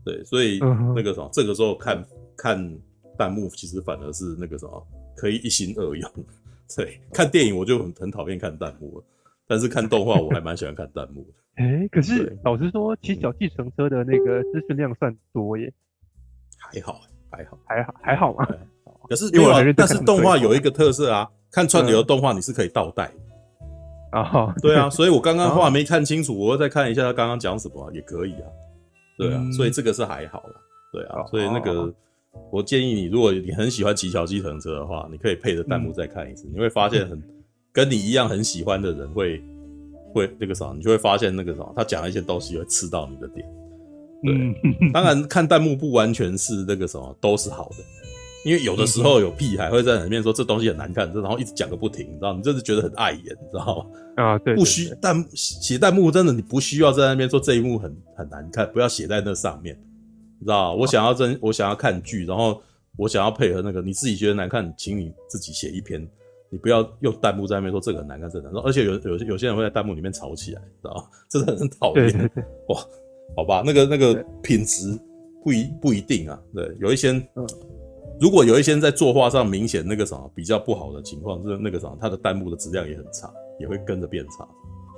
对，所以那个什么，这个时候看看弹幕，其实反而是那个什么，可以一心二用。对，看电影我就很很讨厌看弹幕了，但是看动画我还蛮喜欢看弹幕的。哎、欸，可是老实说，骑小计程车的那个资讯量算多耶？还好，还好，还好，还好吗？可是因为但是动画有一个特色啊，看串流动画你是可以倒带 啊。对啊，所以我刚刚话没看清楚，我再看一下他刚刚讲什么也可以啊。对啊，所以这个是还好啦。对啊，所以那个。我建议你，如果你很喜欢骑小计程车的话，你可以配着弹幕再看一次，嗯、你会发现很跟你一样很喜欢的人会会那个啥，你就会发现那个啥，他讲一些东西会刺到你的点。对，嗯、当然看弹幕不完全是那个什么都是好的，因为有的时候有屁孩会在里面说这东西很难看，然后一直讲个不停，你知道，你真是觉得很碍眼，你知道吗？啊，对，不需弹写弹幕真的你不需要在那边说这一幕很很难看，不要写在那上面。你知道，我想要真，我想要看剧，然后我想要配合那个，你自己觉得难看，请你自己写一篇，你不要用弹幕在那边说这个很难看，这个难看。而且有有有些人会在弹幕里面吵起来，知道吗？真的很讨厌。哇，好吧，那个那个品质不一不一定啊。对，有一些，嗯，如果有一些在作画上明显那个什么比较不好的情况，就是那个什么，他的弹幕的质量也很差，也会跟着变差，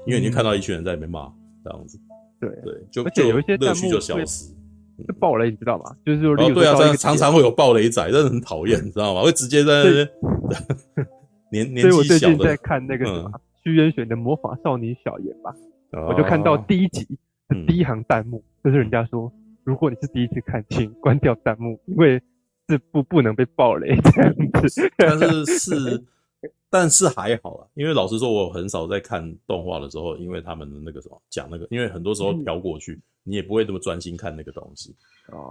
因为你看到一群人在里面骂这样子。对对，就而且有一些乐趣就消失。就爆雷，你知道吗？就是说，哦，对啊，这样常常会有爆雷仔，真的很讨厌，你知道吗？会直接在那边 年年纪小的。所以我最近在看那个什么虚渊选的《魔法少女小圆》吧，我就看到第一集的第一行弹幕，就是人家说，如果你是第一次看，请关掉弹幕，因为这不不能被暴雷这样子。但是是。但是还好啊，因为老实说，我很少在看动画的时候，因为他们的那个什么讲那个，因为很多时候飘过去，你也不会这么专心看那个东西。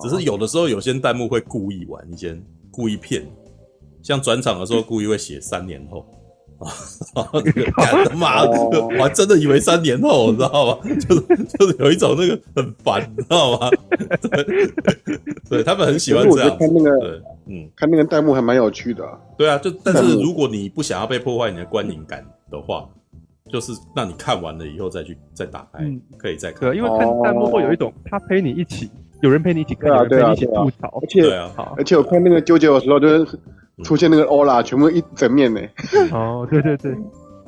只是有的时候，有些弹幕会故意玩一些，故意骗，像转场的时候故意会写三年后。妈的，我还真的以为三年后，你知道吗？就是就是有一种那个很烦，你知道吗？对，对他们很喜欢这样。看那个，对，嗯，看那个弹幕还蛮有趣的。对啊，就但是如果你不想要被破坏你的观影感的话，就是那你看完了以后再去再打开，可以再看。对，因为看弹幕会有一种他陪你一起，有人陪你一起看，有人陪你一起吐槽。而且，而且我看那个纠结的时候，就是。出现那个欧拉，全部一整面呢。哦，对对对，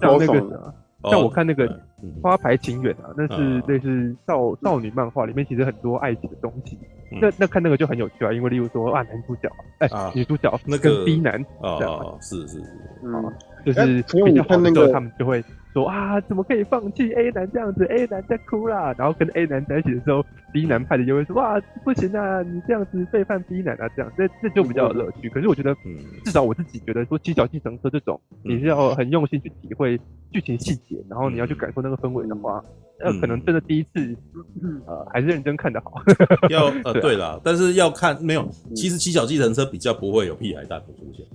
像那个，像我看那个《花牌情缘》啊，那是那是少少女漫画，里面其实很多爱情的东西。那那看那个就很有趣啊，因为例如说啊，男主角哎，女主角那个 B 男这样，是是是，啊，就是比较好的时候，他们就会。说啊，怎么可以放弃 A 男这样子？A 男在哭啦，然后跟 A 男在一起的时候，B 男派的就会说哇，不行啊，你这样子背叛 B 男啊，这样，这这就比较有乐趣。可是我觉得，至少我自己觉得说，骑小计程车这种，你是要很用心去体会剧情细节，然后你要去感受那个氛围的话，那可能真的第一次，呃，还是认真看的好。要呃，对啦，但是要看没有，其实七小计程车比较不会有屁孩弹幕出现。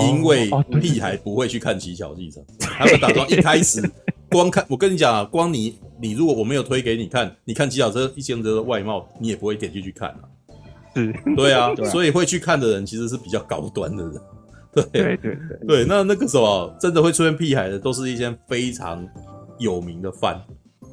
因为屁孩不会去看骑小计程，他们打算一开始 光看。我跟你讲啊，光你你如果我没有推给你看，你看骑小车一千车的外貌，你也不会点进去看啊。是，对啊，所以会去看的人其实是比较高端的人。对对对对，那那个什么真的会出现屁孩的，都是一些非常有名的番，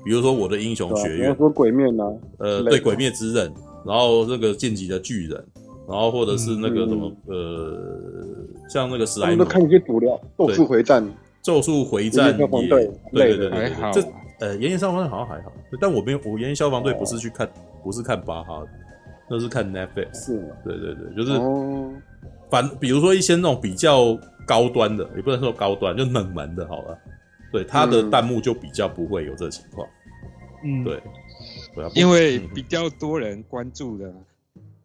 比如说我的英雄学院，说鬼灭呢，呃，对，鬼灭之刃，然后这个进击的巨人。然后或者是那个什么、嗯、呃，像那个史莱姆，我们都看一些资料，咒术回战，咒术回战也，对对对对对，好这呃，炎炎消防队好像还好，但我没有，我炎炎消防队不是去看，哦、不是看巴哈的，那是看 Netflix，是，对对对，就是，哦、反比如说一些那种比较高端的，也不能说高端，就冷门的，好了。对他的弹幕就比较不会有这个情况。嗯，对，因为比较多人关注的，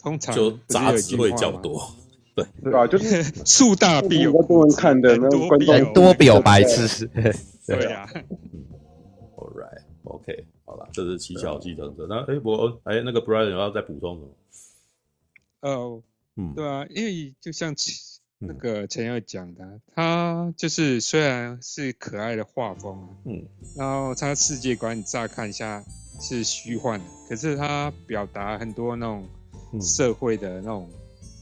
通常就杂质会较多。对对啊，就是 树大必有多人看的，那观众多必有白痴。对啊。All right，OK，好了，这是七小计程车。那哎，我哎，那个 Brian 要再补充什么？哦，嗯，对啊，因为就像那个陈耀讲的，他就是虽然是可爱的画风，嗯，然后他世界观你乍看一下是虚幻的，可是他表达很多那种社会的那种，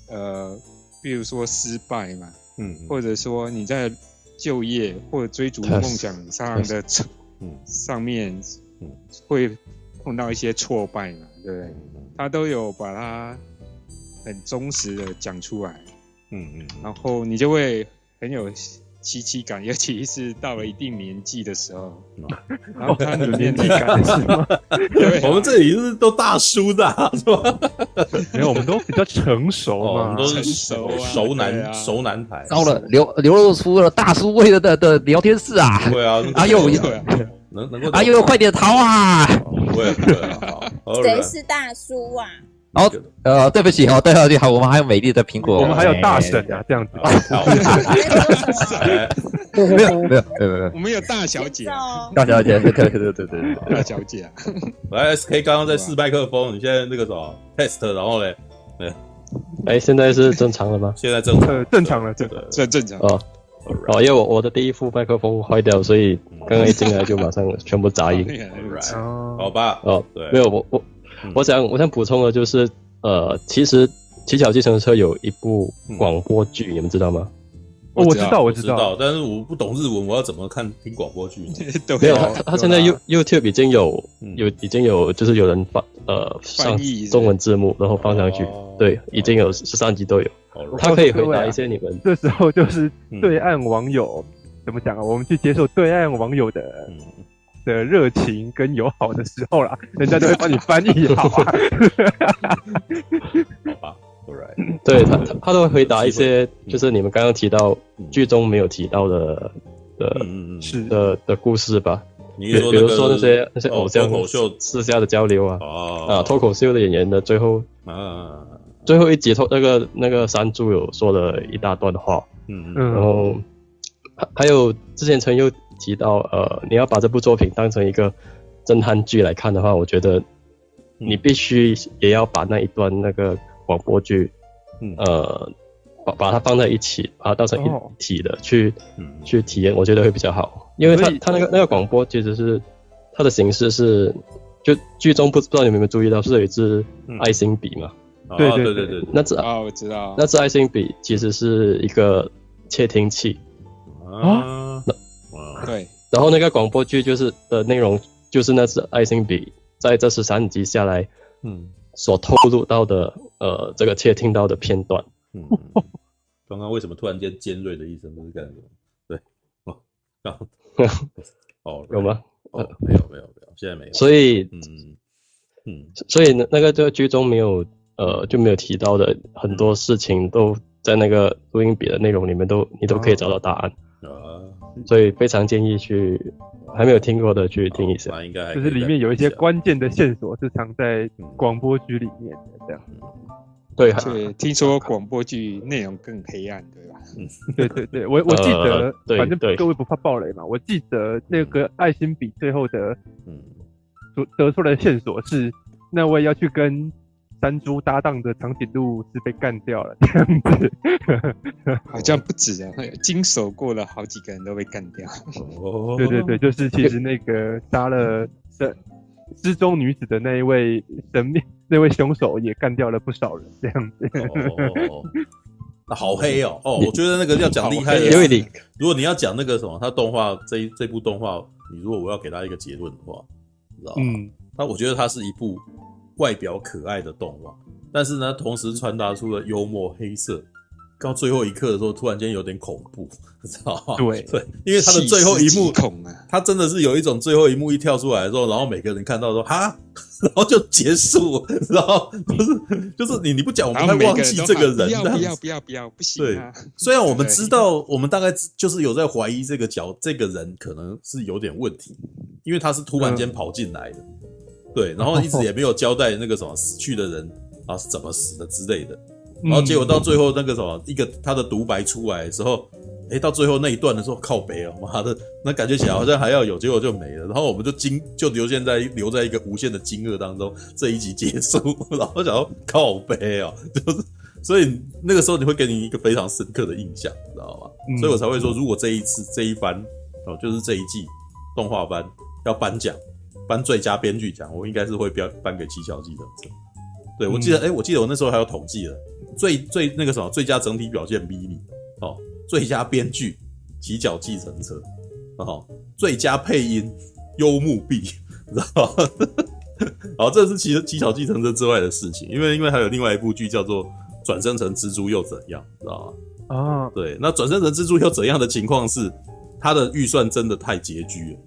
呃，比如说失败嘛，嗯，或者说你在就业或者追逐梦想上的，嗯，上面，嗯，会碰到一些挫败嘛，对不对？他都有把它。很忠实的讲出来，嗯嗯，然后你就会很有戚戚感，尤其是到了一定年纪的时候，然后他有年纪感是吗？对，我们这里是都大叔的，是吧？没有，我们都比较成熟嘛，都是熟熟男熟男孩。到了流流露出了大叔味的的的聊天室啊，对啊，啊又能能够啊又快点逃啊！会会，谁是大叔啊？哦，呃，对不起哦，对不起，好，我们还有美丽的苹果，我们还有大婶啊，这样子。没有，没有，没有，没有，我们有大小姐，大小姐，对对对对对，大小姐啊。来，SK 刚刚在试麦克风，你现在那个什么 test，然后嘞，对，哎，现在是正常了吗？现在正常，正常了，这正正常。哦，哦，因为我我的第一副麦克风坏掉，所以刚刚一进来就马上全部杂音。好吧，哦，对，没有我我。我想，我想补充的就是，呃，其实《骑小计程车》有一部广播剧，你们知道吗？哦，我知道，我知道，但是我不懂日文，我要怎么看听广播剧？没有，他他现在 You YouTube 已经有有已经有，就是有人发呃上中文字幕，然后放上去，对，已经有十三集都有。他可以回答一些你们。这时候就是对岸网友怎么讲啊？我们去接受对岸网友的。的热情跟友好的时候啦，人家就会帮你翻译好啊。好吧，right，对他他他都会回答一些，就是你们刚刚提到剧中没有提到的的是。的的故事吧？比比如说那些那些偶像私下的交流啊，啊，脱口秀的演员的最后啊，最后一集脱那个那个山猪有说了一大段话，嗯嗯，然后还还有之前陈又。提到呃，你要把这部作品当成一个侦探剧来看的话，我觉得你必须也要把那一段那个广播剧，嗯、呃，把把它放在一起，把它当成一体的去、哦、去体验，我觉得会比较好。因为它它那个那个广播其实是它的形式是，就剧中不不知道你们有没有注意到，是有一支爱心笔嘛？对对对对，那支啊我知道，那支爱心笔其实是一个窃听器。啊。那对，然后那个广播剧就是的内容，就是那支爱心笔在这十三集下来，嗯，所透露到的，呃，这个窃听到的片段。嗯，刚刚为什么突然间尖锐的一声？不是干什么？对，哦，哦，有吗？哦，没有，没有，没有，现在没有。所以，嗯嗯，所以那那个这个剧中没有，呃，就没有提到的很多事情，都在那个录音笔的内容里面都你都可以找到答案。啊。所以非常建议去还没有听过的去听一下，应该就是里面有一些关键的线索是藏在广播剧里面的，这样。对，对，听说广播剧内容更黑暗，对吧？嗯，对对对，我我记得，反正各位不怕暴雷嘛，我记得那个爱心笔最后的，嗯，得得出来的线索是那位要去跟。山猪搭档的长颈鹿是被干掉了，这样子，好像不止啊，经手过了好几个人都被干掉。哦，对对对，就是其实那个杀了失 失踪女子的那一位神秘 那位凶手也干掉了不少人，这样子。哦，那好黑哦，哦，我觉得那个要讲厉害的，因为你如果你要讲那个什么，他动画这一这部动画，你如果我要给他一个结论的话，知道吗？嗯，那我觉得它是一部。外表可爱的动画，但是呢，同时传达出了幽默黑色到最后一刻的时候，突然间有点恐怖，知道吗？对对，因为他的最后一幕，他真的是有一种最后一幕一跳出来的时候，然后每个人看到说哈，然后就结束，然后不是就是你你不讲，我们会忘记这个人，不要不要不要不要不行。对，虽然我们知道，我们大概就是有在怀疑这个角这个人可能是有点问题，因为他是突然间跑进来的，对，然后一直 也没有交代那个什么死去的人啊是怎么死的之类的。然后结果到最后那个什么，一个他的独白出来的时候，诶，到最后那一段的时候靠北哦，妈的，那感觉起来好像还要有，结果就没了。然后我们就惊，就留现在留在一个无限的惊愕当中，这一集结束，然后想要靠北哦，就是所以那个时候你会给你一个非常深刻的印象，知道吗？所以我才会说，如果这一次这一番哦，就是这一季动画番要颁奖，颁最佳编剧奖，我应该是会颁颁给《骑脚计程车》。对，我记得，诶，我记得我那时候还有统计了。最最那个什么最佳整体表现 Vivy 哦，最佳编剧骑脚计程车哦，最佳配音幽木碧，知道吗？好，这是骑骑脚计程车之外的事情，因为因为还有另外一部剧叫做转生成蜘蛛又怎样，知道吗？啊，对，那转生成蜘蛛又怎样的情况是，他的预算真的太拮据了。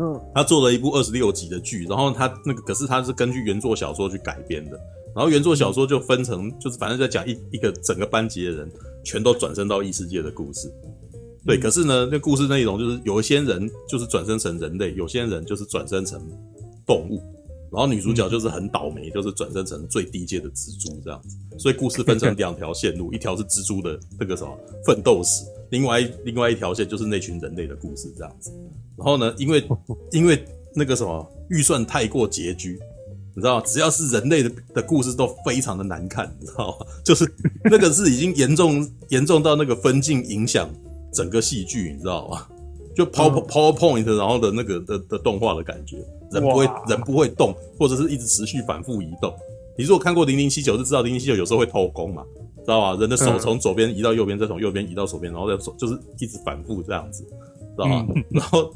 嗯，他做了一部二十六集的剧，然后他那个可是他是根据原作小说去改编的。然后原作小说就分成，就是反正在讲一一个整个班级的人全都转身到异世界的故事，对。可是呢，那故事内容就是有一些人就是转生成人类，有些人就是转生成动物。然后女主角就是很倒霉，就是转生成最低阶的蜘蛛这样子。所以故事分成两条线路，一条是蜘蛛的那个什么奋斗史，另外另外一条线就是那群人类的故事这样子。然后呢，因为 因为那个什么预算太过拮据。你知道，只要是人类的的故事都非常的难看，你知道吗？就是那个是已经严重 严重到那个分镜影响整个戏剧，你知道吗？就 Power PowerPoint 然后的那个的的动画的感觉，人不会人不会动，或者是一直持续反复移动。你如果看过零零七九，就知道零零七九有时候会偷工嘛，知道吧？人的手从左边移到右边，再从右边移到左边，然后再手就是一直反复这样子，知道吗？然后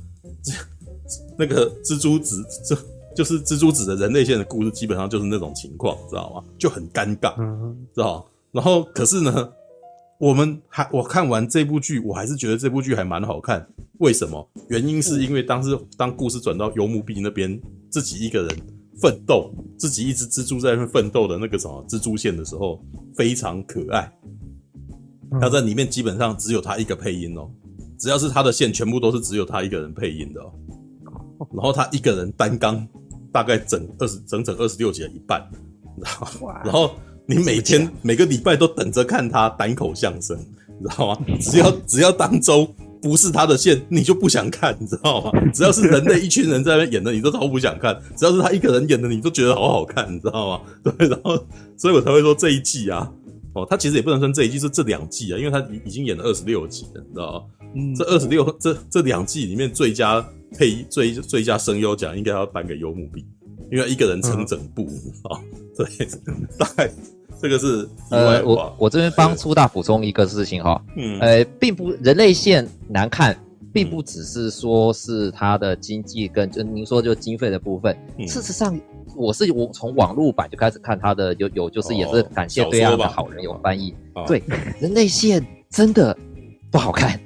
那个蜘蛛子这。就是蜘蛛子的人类线的故事，基本上就是那种情况，知道吗？就很尴尬，知道？然后，可是呢，我们还我看完这部剧，我还是觉得这部剧还蛮好看。为什么？原因是因为当时当故事转到游牧币那边，自己一个人奋斗，自己一只蜘蛛在那边奋斗的那个什么蜘蛛线的时候，非常可爱。他在里面基本上只有他一个配音哦，只要是他的线，全部都是只有他一个人配音的哦。然后他一个人担纲。大概整二十整整二十六集的一半，你知道吗？然后你每天每个礼拜都等着看他单口相声，你知道吗？只要只要当周不是他的线，你就不想看，你知道吗？只要是人类一群人在那边演的，你都超不想看；只要是他一个人演的，你都觉得好好看，你知道吗？对，然后所以我才会说这一季啊，哦，他其实也不能算这一季，是这两季啊，因为他已已经演了二十六集了，你知道吗？嗯，这二十六这这两季里面最佳。配最最佳声优奖应该要颁给幽木碧，因为一个人撑整部啊、嗯。对，大概这个是呃，我我这边帮粗大补充一个事情哈，嗯，呃，并不人类线难看，并不只是说是它的经济跟就您说就经费的部分。嗯、事实上，我是我从网络版就开始看它的，有有就是也是感谢对岸的好人有翻译。对，人类线真的不好看，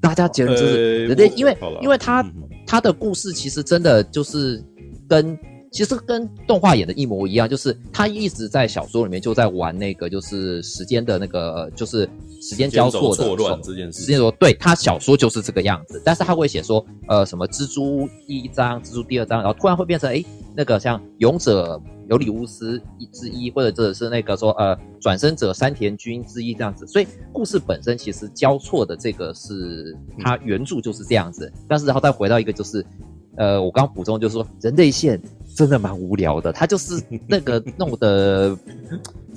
大家觉得就是人类，因为因为他。他的故事其实真的就是跟其实跟动画演的一模一样，就是他一直在小说里面就在玩那个就是时间的那个就是时间交错的错乱这件事。时间说对他小说就是这个样子，但是他会写说呃什么蜘蛛第一章、蜘蛛第二章，然后突然会变成诶那个像勇者尤里乌斯一之一，或者这是那个说呃转生者山田君之一这样子，所以故事本身其实交错的这个是他原著就是这样子，但是然后再回到一个就是呃我刚刚补充就是说人类线。真的蛮无聊的，他就是那个 弄的，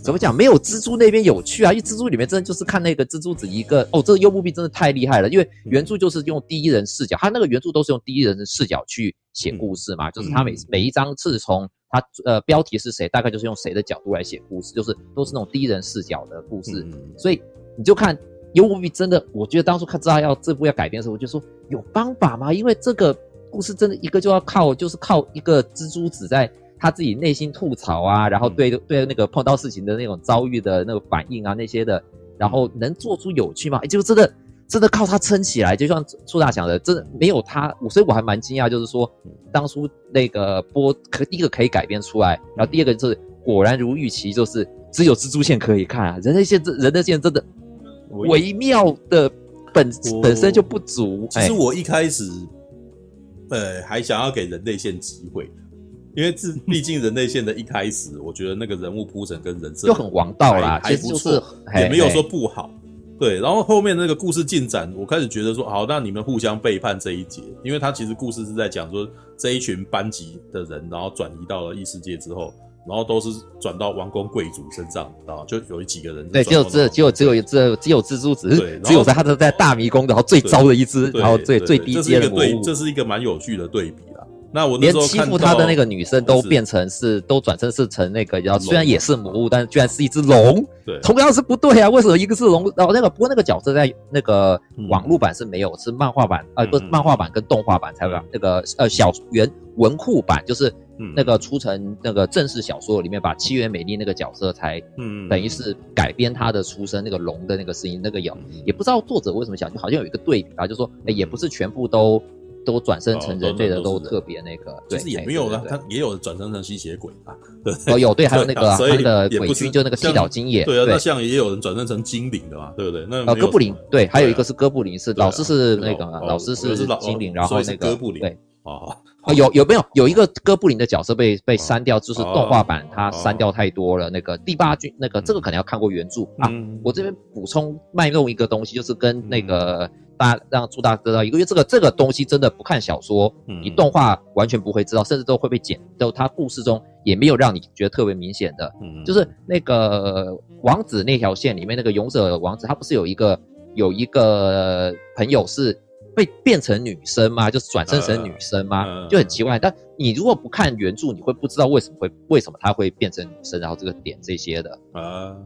怎么讲？没有蜘蛛那边有趣啊！因为蜘蛛里面真的就是看那个蜘蛛子一个哦，这个幽木碧真的太厉害了，因为原著就是用第一人视角，他那个原著都是用第一人的视角去写故事嘛，就是他每每一章是从他呃标题是谁，大概就是用谁的角度来写故事，就是都是那种第一人视角的故事，所以你就看幽木碧真的，我觉得当初看知道要这部要改编的时候，我就说有方法吗？因为这个。故事真的一个就要靠，就是靠一个蜘蛛子在他自己内心吐槽啊，然后对对那个碰到事情的那种遭遇的那个反应啊，那些的然后能做出有趣吗？哎，就真的真的靠他撑起来，就像苏大讲的，真的没有他，所以我还蛮惊讶，就是说当初那个播可第一个可以改编出来，然后第二个就是果然如预期，就是只有蜘蛛线可以看啊，人类线这人类线真的微妙的本本身就不足。其实我一开始呃还想要给人类线机会。因为自毕竟人类线的一开始，我觉得那个人物铺陈跟人设就很王道啦，还不错，也没有说不好。对，然后后面那个故事进展，我开始觉得说，好，那你们互相背叛这一节，因为他其实故事是在讲说这一群班级的人，然后转移到了异世界之后，然后都是转到王公贵族身上，然后就有几个人，对，只有只只有只有只有只有蜘蛛，只是只有在他的在大迷宫，然后最糟的一只，然后最最低阶的魔物，这是一个蛮有趣的对比。那我连欺负他的那个女生都变成是都转身是成那个，然后虽然也是魔物，但是居然是一只龙。对，同样是不对啊！为什么一个是龙？然后那个不过那个角色在那个网络版是没有，是漫画版呃不是漫画版跟动画版才有那个呃小原文库版就是那个出成那个正式小说里面把七原美丽那个角色才嗯等于是改编他的出生那个龙的那个声音那个有也不知道作者为什么想就好像有一个对比啊，就说哎也不是全部都。都转生成人类的都特别那个，其实也没有了，他也有转生成吸血鬼啊。对，哦有对，还有那个他的鬼君，就那个七岛金也。对啊，那像也有人转生成精灵的嘛，对不对？那呃哥布林，对，还有一个是哥布林，是老师是那个老师是精灵，然后那个哥布林对哦，有有没有有一个哥布林的角色被被删掉，就是动画版它删掉太多了。那个第八军那个这个可能要看过原著啊。我这边补充卖弄一个东西，就是跟那个。大家让朱大哥知道一个，因为这个这个东西真的不看小说，你动画完全不会知道，甚至都会被剪。都他故事中也没有让你觉得特别明显的，就是那个王子那条线里面那个勇者王子，他不是有一个有一个朋友是被变成女生吗？就是转身成女生吗？就很奇怪。但你如果不看原著，你会不知道为什么会为什么他会变成女生，然后这个点这些的。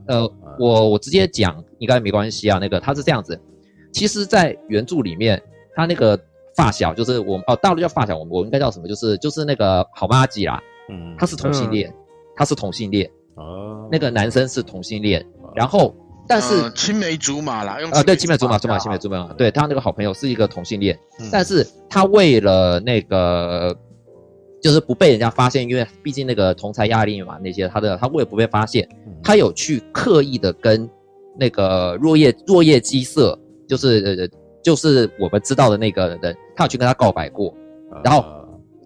呃，我我直接讲应该没关系啊。那个他是这样子。其实，在原著里面，他那个发小就是我们哦，大陆叫发小，我们我应该叫什么？就是就是那个好妈吉啦，嗯，他是同性恋，他是同性恋哦，那个男生是同性恋，然后但是青梅竹马啦，用啊对，青梅竹马，竹马青梅竹马，对他那个好朋友是一个同性恋，但是他为了那个就是不被人家发现，因为毕竟那个同才压力嘛，那些他的他为了不被发现，他有去刻意的跟那个若叶若叶姬色。就是就是我们知道的那个人，他有去跟他告白过，然后，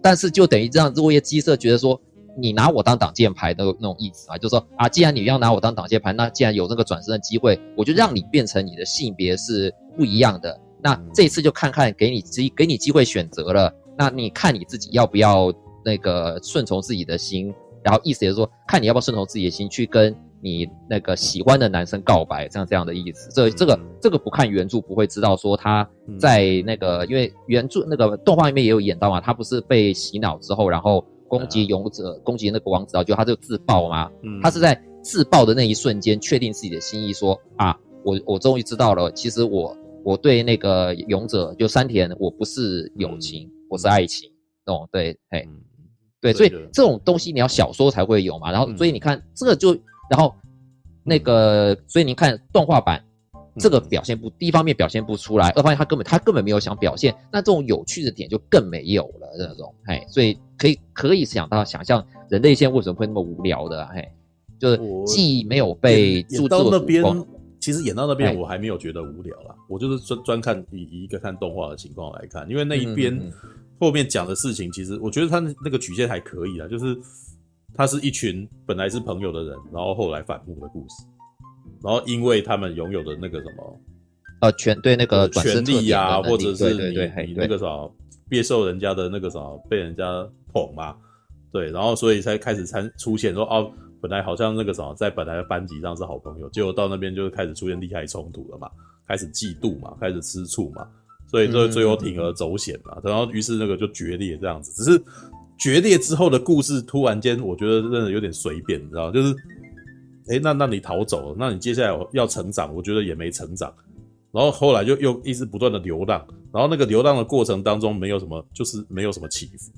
但是就等于这样，落叶鸡舍觉得说，你拿我当挡箭牌的那种意思啊，就是说啊，既然你要拿我当挡箭牌，那既然有这个转身的机会，我就让你变成你的性别是不一样的。那这一次就看看给你机给你机会选择了，那你看你自己要不要那个顺从自己的心，然后意思也是说，看你要不要顺从自己的心去跟。你那个喜欢的男生告白，这样这样的意思，这这个这个不看原著不会知道，说他在那个，因为原著那个动画里面也有演到嘛，他不是被洗脑之后，然后攻击勇者，攻击那个王子，啊就他就自爆嘛，他是在自爆的那一瞬间确定自己的心意，说啊，我我终于知道了，其实我我对那个勇者就山田，我不是友情，我是爱情，哦，对，嘿，对，所以这种东西你要小说才会有嘛，然后所以你看这个就。然后，那个，所以你看动画版，这个表现不，第一方面表现不出来，二方面他根本他根本没有想表现，那这种有趣的点就更没有了，这种，嘿，所以可以可以想到想象人类现在为什么会那么无聊的，嘿，就是既没有被演到那边，其实演到那边我还没有觉得无聊啦，我就是专专看以一个看动画的情况来看，因为那一边后面讲的事情，其实我觉得他那个曲线还可以啦，就是。他是一群本来是朋友的人，然后后来反目的故事，然后因为他们拥有的那个什么，呃，权对那个权力啊，或者是你你那个什么，别受人家的那个什么，被人家捧嘛，对，然后所以才开始参出现说哦，本来好像那个什么，在本来的班级上是好朋友，结果到那边就开始出现利害冲突了嘛，开始嫉妒嘛，开始吃醋嘛，所以就最后铤而走险嘛，然后于是那个就决裂这样子，只是。决裂之后的故事，突然间我觉得真的有点随便，你知道就是，哎、那那你逃走了，那你接下来要成长，我觉得也没成长，然后后来就又一直不断的流浪，然后那个流浪的过程当中没有什么，就是没有什么起伏，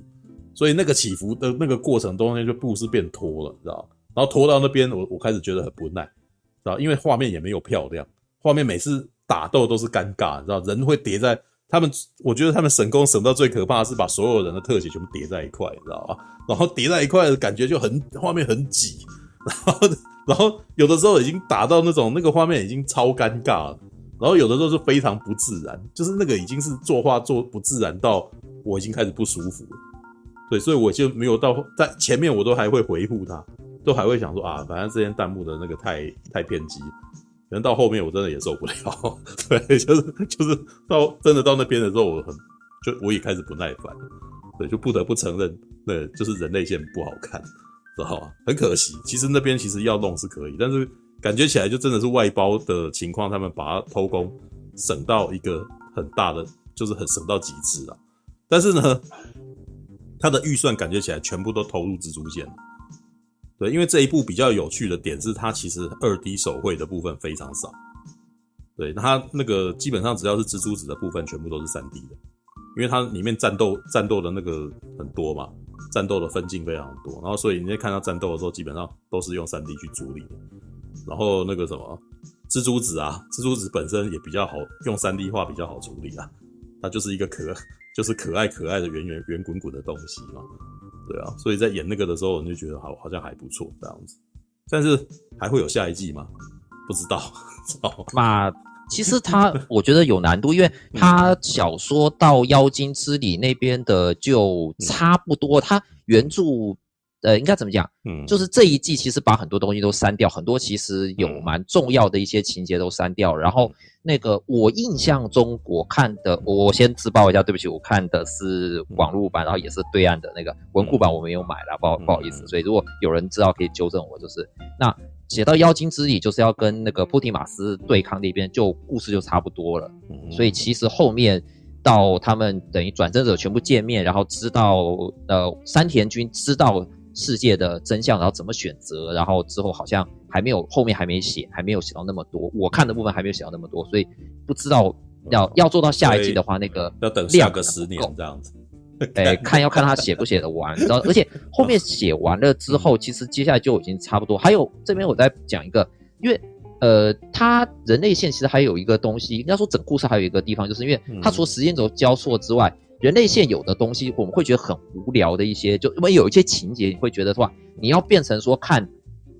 所以那个起伏的那个过程中间就故事变拖了，你知道然后拖到那边，我我开始觉得很不耐，知道因为画面也没有漂亮，画面每次打斗都是尴尬，你知道人会叠在他们，我觉得他们神功神到最可怕的是把所有人的特写全部叠在一块，你知道吧？然后叠在一块的感觉就很画面很挤，然后然后有的时候已经打到那种那个画面已经超尴尬了，然后有的时候是非常不自然，就是那个已经是作画作不自然到我已经开始不舒服了。对，所以我就没有到在前面，我都还会回复他，都还会想说啊，反正这些弹幕的那个太太偏激，可能到后面我真的也受不了。对，就是就是到真的到那边的时候，我很就我也开始不耐烦，对，就不得不承认，对，就是人类线不好看，知道吧？很可惜，其实那边其实要弄是可以，但是感觉起来就真的是外包的情况，他们把它偷工省到一个很大的，就是很省到极致啊。但是呢。他的预算感觉起来全部都投入蜘蛛线，对，因为这一部比较有趣的点是，它其实二 D 手绘的部分非常少，对，它那个基本上只要是蜘蛛子的部分，全部都是三 D 的，因为它里面战斗战斗的那个很多嘛，战斗的分镜非常多，然后所以你在看到战斗的时候，基本上都是用三 D 去处理的，然后那个什么蜘蛛子啊，蜘蛛子本身也比较好用三 D 画比较好处理啊，它就是一个可。就是可爱可爱的圆圆圆滚滚的东西嘛，对啊，所以在演那个的时候，你就觉得好好像还不错这样子。但是还会有下一季吗？不知道。嘛，其实他 我觉得有难度，因为他小说到妖精之里那边的就差不多，他原著。呃，应该怎么讲？嗯，就是这一季其实把很多东西都删掉，很多其实有蛮重要的一些情节都删掉。然后那个我印象中我看的，我先自爆一下，对不起，我看的是网络版，然后也是对岸的那个文库版，我没有买了，不好不好意思。所以如果有人知道可以纠正我，就是那写到妖精之礼就是要跟那个波提马斯对抗那边，就故事就差不多了。所以其实后面到他们等于转生者全部见面，然后知道呃山田君知道。世界的真相，然后怎么选择，然后之后好像还没有后面还没写，还没有写到那么多。我看的部分还没有写到那么多，所以不知道要、嗯、要做到下一季的话，那个要等下个十年这样子。哎，看要看他写不写得完，然后而且后面 写完了之后，其实接下来就已经差不多。还有这边我再讲一个，因为呃，他人类线其实还有一个东西，应该说整故事还有一个地方，就是因为他除了时间轴交错之外。人类线有的东西，我们会觉得很无聊的一些，就因为有一些情节，你会觉得说，你要变成说看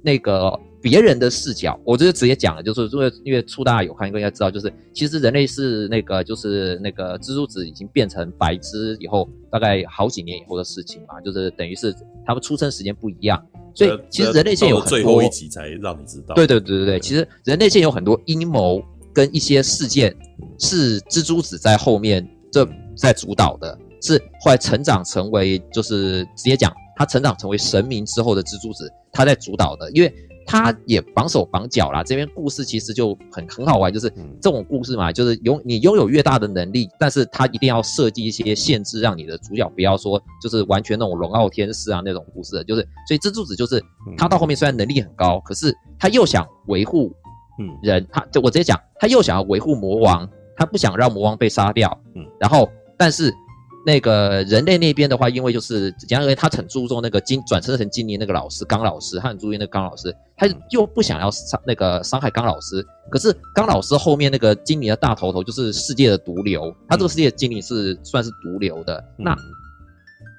那个别人的视角，我就直接讲了，就是因为因为初大有看，应该知道，就是其实人类是那个就是那个蜘蛛子已经变成白织以后，大概好几年以后的事情嘛，就是等于是他们出生时间不一样，所以其实人类线有很多，最后一集才让你知道，对对对对对，其实人类线有很多阴谋跟一些事件是蜘蛛子在后面这。在主导的是后来成长成为，就是直接讲，他成长成为神明之后的蜘蛛子，他在主导的，因为他也绑手绑脚啦。这边故事其实就很很好玩，就是这种故事嘛，就是拥你拥有越大的能力，但是他一定要设计一些限制，让你的主角不要说就是完全那种龙傲天师啊那种故事的，就是所以蜘蛛子就是他到后面虽然能力很高，可是他又想维护嗯人，他就我直接讲，他又想要维护魔王，他不想让魔王被杀掉，嗯，然后。但是，那个人类那边的话，因为就是简单而言，他很注重那个金转生成精灵那个老师刚老师，他很注意那个刚老师，他又不想要伤那个伤害刚老师。可是刚老师后面那个精灵的大头头就是世界的毒瘤，他这个世界的精灵是算是毒瘤的。那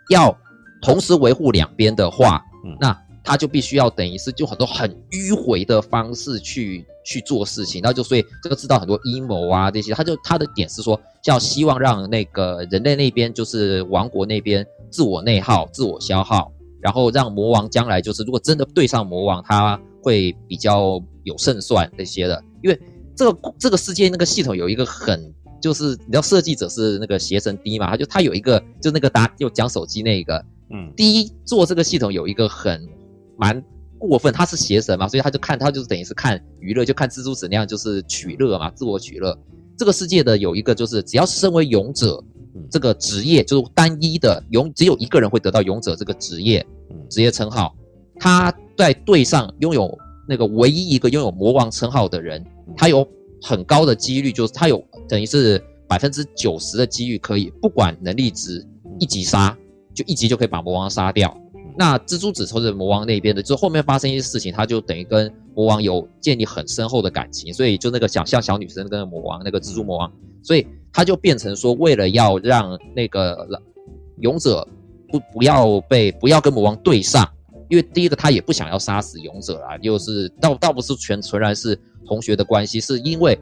要同时维护两边的话，那他就必须要等于是就很多很迂回的方式去。去做事情，然后就所以这个知道很多阴谋啊这些，他就他的点是说，叫希望让那个人类那边就是王国那边自我内耗、自我消耗，然后让魔王将来就是如果真的对上魔王，他会比较有胜算这些的。因为这个这个世界那个系统有一个很就是你知道设计者是那个邪神 D 嘛，他就他有一个就那个打就讲手机那个，嗯，第一做这个系统有一个很蛮。过分，他是邪神嘛，所以他就看他就是等于是看娱乐，就看蜘蛛子那样就是取乐嘛，自我取乐。这个世界的有一个就是，只要是身为勇者这个职业，就是单一的勇，只有一个人会得到勇者这个职业职业称号。他在队上拥有那个唯一一个拥有魔王称号的人，他有很高的几率，就是他有等于是百分之九十的几率可以不管能力值一级杀，就一级就可以把魔王杀掉。那蜘蛛子从这魔王那边的，就后面发生一些事情，他就等于跟魔王有建立很深厚的感情，所以就那个想像小女生跟魔王那个蜘蛛魔王，所以他就变成说，为了要让那个勇者不不要被不要跟魔王对上，因为第一个他也不想要杀死勇者啦，又是倒倒不是全纯然是同学的关系，是因为。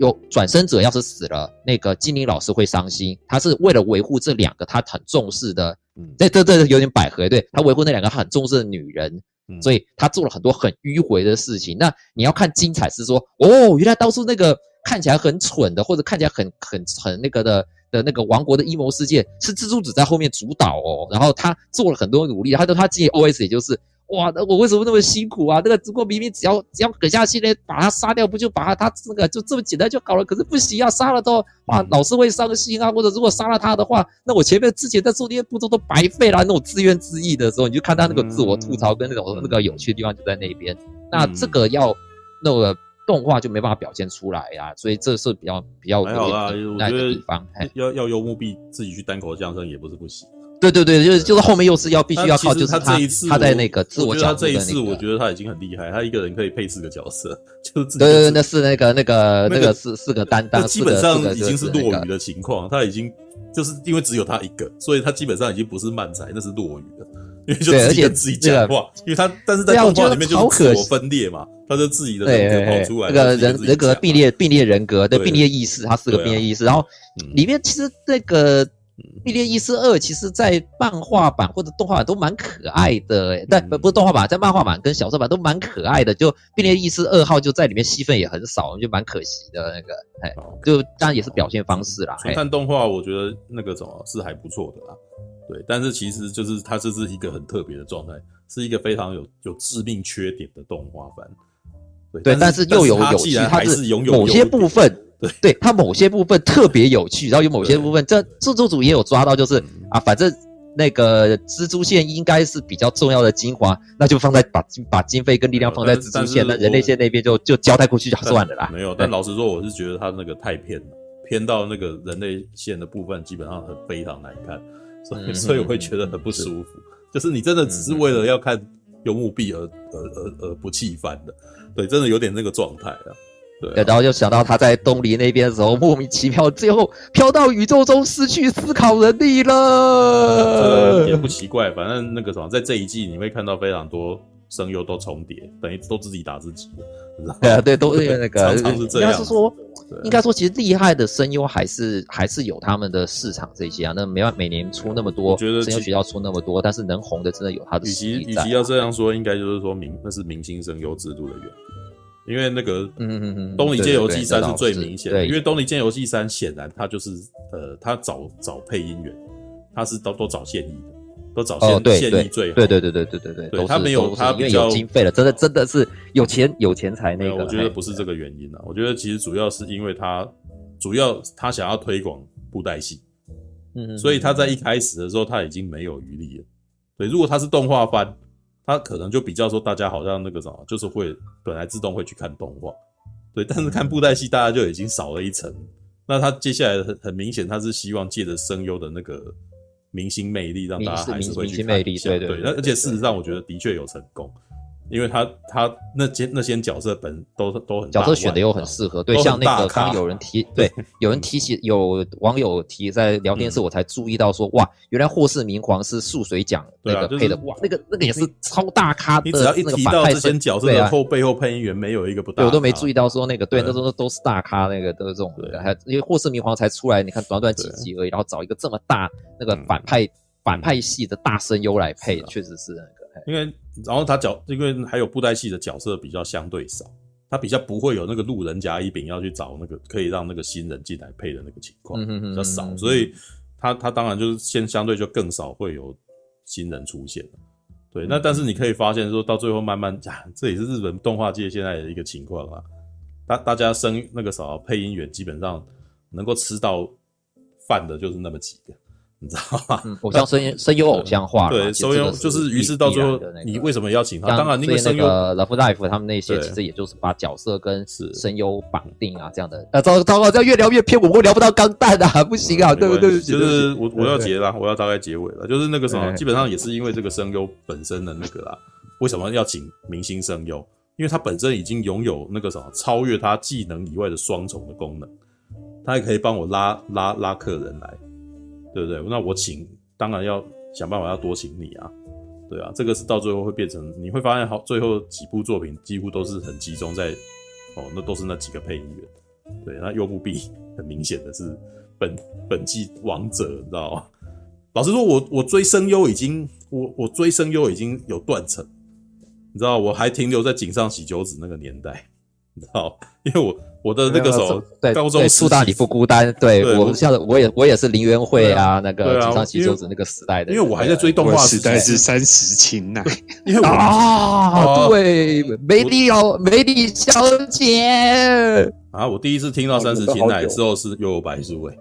有转生者要是死了，那个精灵老师会伤心。他是为了维护这两个他很重视的，嗯，这这这有点百合，对，他维护那两个他很重视的女人，嗯，所以他做了很多很迂回的事情。那你要看精彩是说，哦，原来当初那个看起来很蠢的，或者看起来很很很那个的的那个王国的阴谋事件，是蜘蛛子在后面主导哦，然后他做了很多努力，他的他自己 OS 也就是。哇，那我为什么那么辛苦啊？那个只不过明明只要只要狠下心来把他杀掉，不就把他他那个就这么简单就搞了？可是不行啊，杀了之后哇，老师会伤心啊。或者如果杀了他的话，那我前面之前在做那些步骤都白费了。那种自怨自艾的时候，你就看他那个自我吐槽跟那种那个有趣的地方就在那边。那这个要那个动画就没办法表现出来啊，所以这是比较比较好的。那个地方要要幽木币自己去单口相声也不是不行。对对对，就是就是后面又是要必须要靠，就是他这一次他在那个自我角色的那个。他这一次我觉得他已经很厉害，他一个人可以配四个角色，就是对对对，那是那个那个那个四四个担当，基本上已经是落雨的情况，他已经就是因为只有他一个，所以他基本上已经不是漫才，那是落雨了，因为就自己跟自己讲话，因为他但是在动画里面就是自我分裂嘛，他就自己的人格跑出来，那个人人格并列并列人格，的并列意识，他四个并列意识，然后里面其实那个。并列意识二，其实在漫画版或者动画版都蛮可爱的，欸，但不不是动画版，在漫画版跟小说版都蛮可爱的。就并列意识二号就在里面戏份也很少，就蛮可惜的那个，哎，就当然也是表现方式啦。看动画，我觉得那个什么是还不错的啦，对，但是其实就是它这是一个很特别的状态，是一个非常有有致命缺点的动画版。对，但是又有有趣，它是某些部分。对，对，它某些部分特别有趣，然后有某些部分，这制作组也有抓到，就是啊，反正那个蜘蛛线应该是比较重要的精华，那就放在把把经费跟力量放在蜘蛛线，那人类线那边就就交代过去就算了啦。没有，但老实说，我是觉得它那个太偏了，偏到那个人类线的部分基本上很非常难看，所以所以我会觉得很不舒服。就是你真的只是为了要看幽木币而而而而不弃番的，对，真的有点那个状态啊。对，然后就想到他在东离那边的时候，莫名其妙，最后飘到宇宙中，失去思考能力了。也不奇怪，反正那个什么，在这一季你会看到非常多声优都重叠，等于都自己打自己了。对啊，对，都是那个，常常是这样。应该是说，应该说，其实厉害的声优还是还是有他们的市场这些啊。那没办法，每年出那么多，声优学校出那么多，但是能红的真的有他的实力在。与其要这样说，应该就是说明那是明星声优制度的原因。为那个，嗯嗯嗯，东离剑游记三是最明显的。因为东离剑游记三显然他就是，呃，他找找配音员，他是都都找现役的，都找现现役最好。对对对对对对对，对他没有他因为有经费了，真的真的是有钱有钱才那个。我觉得不是这个原因啊，我觉得其实主要是因为他主要他想要推广布袋戏，嗯，所以他在一开始的时候他已经没有余力了。对，如果他是动画番。他可能就比较说，大家好像那个什么，就是会本来自动会去看动画，对，但是看布袋戏，大家就已经少了一层。那他接下来很很明显，他是希望借着声优的那个明星魅力，让大家还是会去看。一下，对。那而且事实上，我觉得的确有成功。因为他他那些那些角色本都都很角色选的又很适合，对，像那个刚有人提，对，有人提起，有网友提在聊天室，我才注意到说，哇，原来霍氏明皇是素水奖那个配的，哇，那个那个也是超大咖的，你只要一提到这些角色背后配音员，没有一个不大，我都没注意到说那个，对，那时候都是大咖，那个都是这种，还因为霍氏明皇才出来，你看短短几集而已，然后找一个这么大那个反派反派系的大声优来配，确实是那个。因为，然后他角，因为还有布袋戏的角色比较相对少，他比较不会有那个路人甲乙丙要去找那个可以让那个新人进来配的那个情况，比较少，所以他他当然就是先相对就更少会有新人出现。对，那但是你可以发现说到最后慢慢讲，这也是日本动画界现在的一个情况啊，大大家生那个啥配音员基本上能够吃到饭的就是那么几个。你知道吗？偶像声 声优偶像化，对，声优就是，于是到最后，你为什么要请他？当然，那个声优 Love Life 他们那些其实也就是把角色跟声优绑定啊，这样的。啊，糟糟糕，这样越聊越偏，我们聊不到钢弹啊，不行啊，对不对？就是我我要结了，我要大概结尾了。就是那个什么，基本上也是因为这个声优本身的那个啦。为什么要请明星声优？因为他本身已经拥有那个什么超越他技能以外的双重的功能，他还可以帮我拉拉拉客人来。对不对？那我请，当然要想办法要多请你啊，对啊，这个是到最后会变成，你会发现好，最后几部作品几乎都是很集中在，哦，那都是那几个配音员，对，那优木碧很明显的是本本季王者，你知道吗？老实说我，我我追声优已经，我我追声优已经有断层，你知道，我还停留在井上喜久子那个年代，你知道，因为我。我的那个时候，对高中树大你不孤单，对我像我也我也是林元惠啊，那个井上喜久子那个时代的，因为我还在追动画时代是三十琴乃，因为啊，对，美丽哦，美丽小姐啊，我第一次听到三十琴乃之后是幽游白书诶，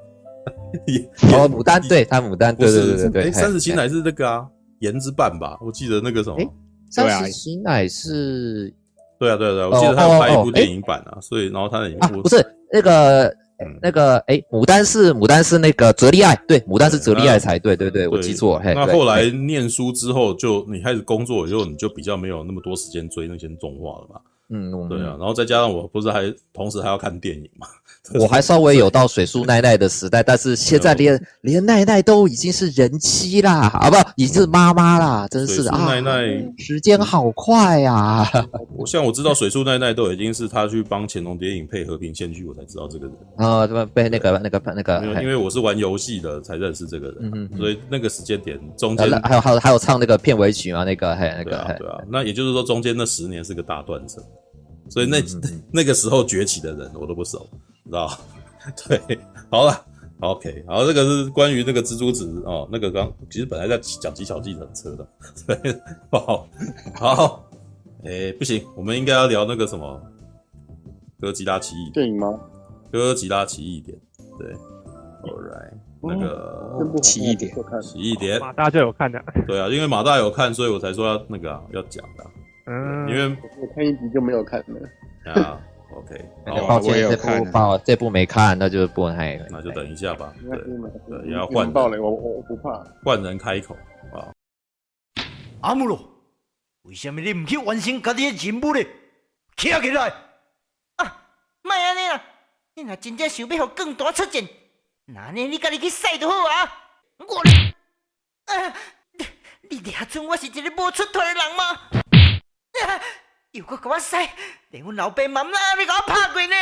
哦，牡丹，对，他牡丹，对对对对，三十琴乃是那个啊，颜之绊吧，我记得那个什么，三十琴乃是。对啊，对啊，对啊，我记得他有拍一部电影版啊，所以然后他的不是那个那个哎，牡丹是牡丹是那个泽利爱，对，牡丹是泽利爱才对，对对，我记错。那后来念书之后，就你开始工作以后，你就比较没有那么多时间追那些动画了嘛。嗯，对啊，然后再加上我不是还同时还要看电影嘛。我还稍微有到水树奈奈的时代，但是现在连连奈奈都已经是人妻啦，啊不，已经是妈妈啦，真是啊！奈奈时间好快呀！我像我知道水树奈奈都已经是他去帮潜龙谍影配和平线剧，我才知道这个人 啊，对吧？被那个那个那个，因为我是玩游戏的才认识这个人，所以那个时间点中间还有还有还有唱那个片尾曲嘛，那个嘿那个对啊，那也就是说中间那十年是个大断层，所以那那个时候崛起的人我都不熟。知道，对，好了，OK，好，这个是关于那个蜘蛛子哦，那个刚其实本来在讲极巧计程车的，对，不好，好，哎、欸，不行，我们应该要聊那个什么哥吉拉奇异电影吗？哥吉拉奇异点，对，All right，那个奇异点，奇异点，马大就有看的，对啊，因为马大有看，所以我才说要那个、啊、要讲的，嗯，因为我看一集就没有看了，啊。OK，抱歉，这部抱这部没看，那就不太，那就等一下吧。对，对，也要换爆雷，我我不怕，换人开口啊。阿姆罗，为什么你唔去完成家己的任务呢？起来！啊，莫安尼啦，你若真正想要让更大出战，那呢你家己去使就好啊。我，啊，你你俩准我是一个无出头的人吗？啊又搁给我使，连阮老爸妈妈你给我拍过呢？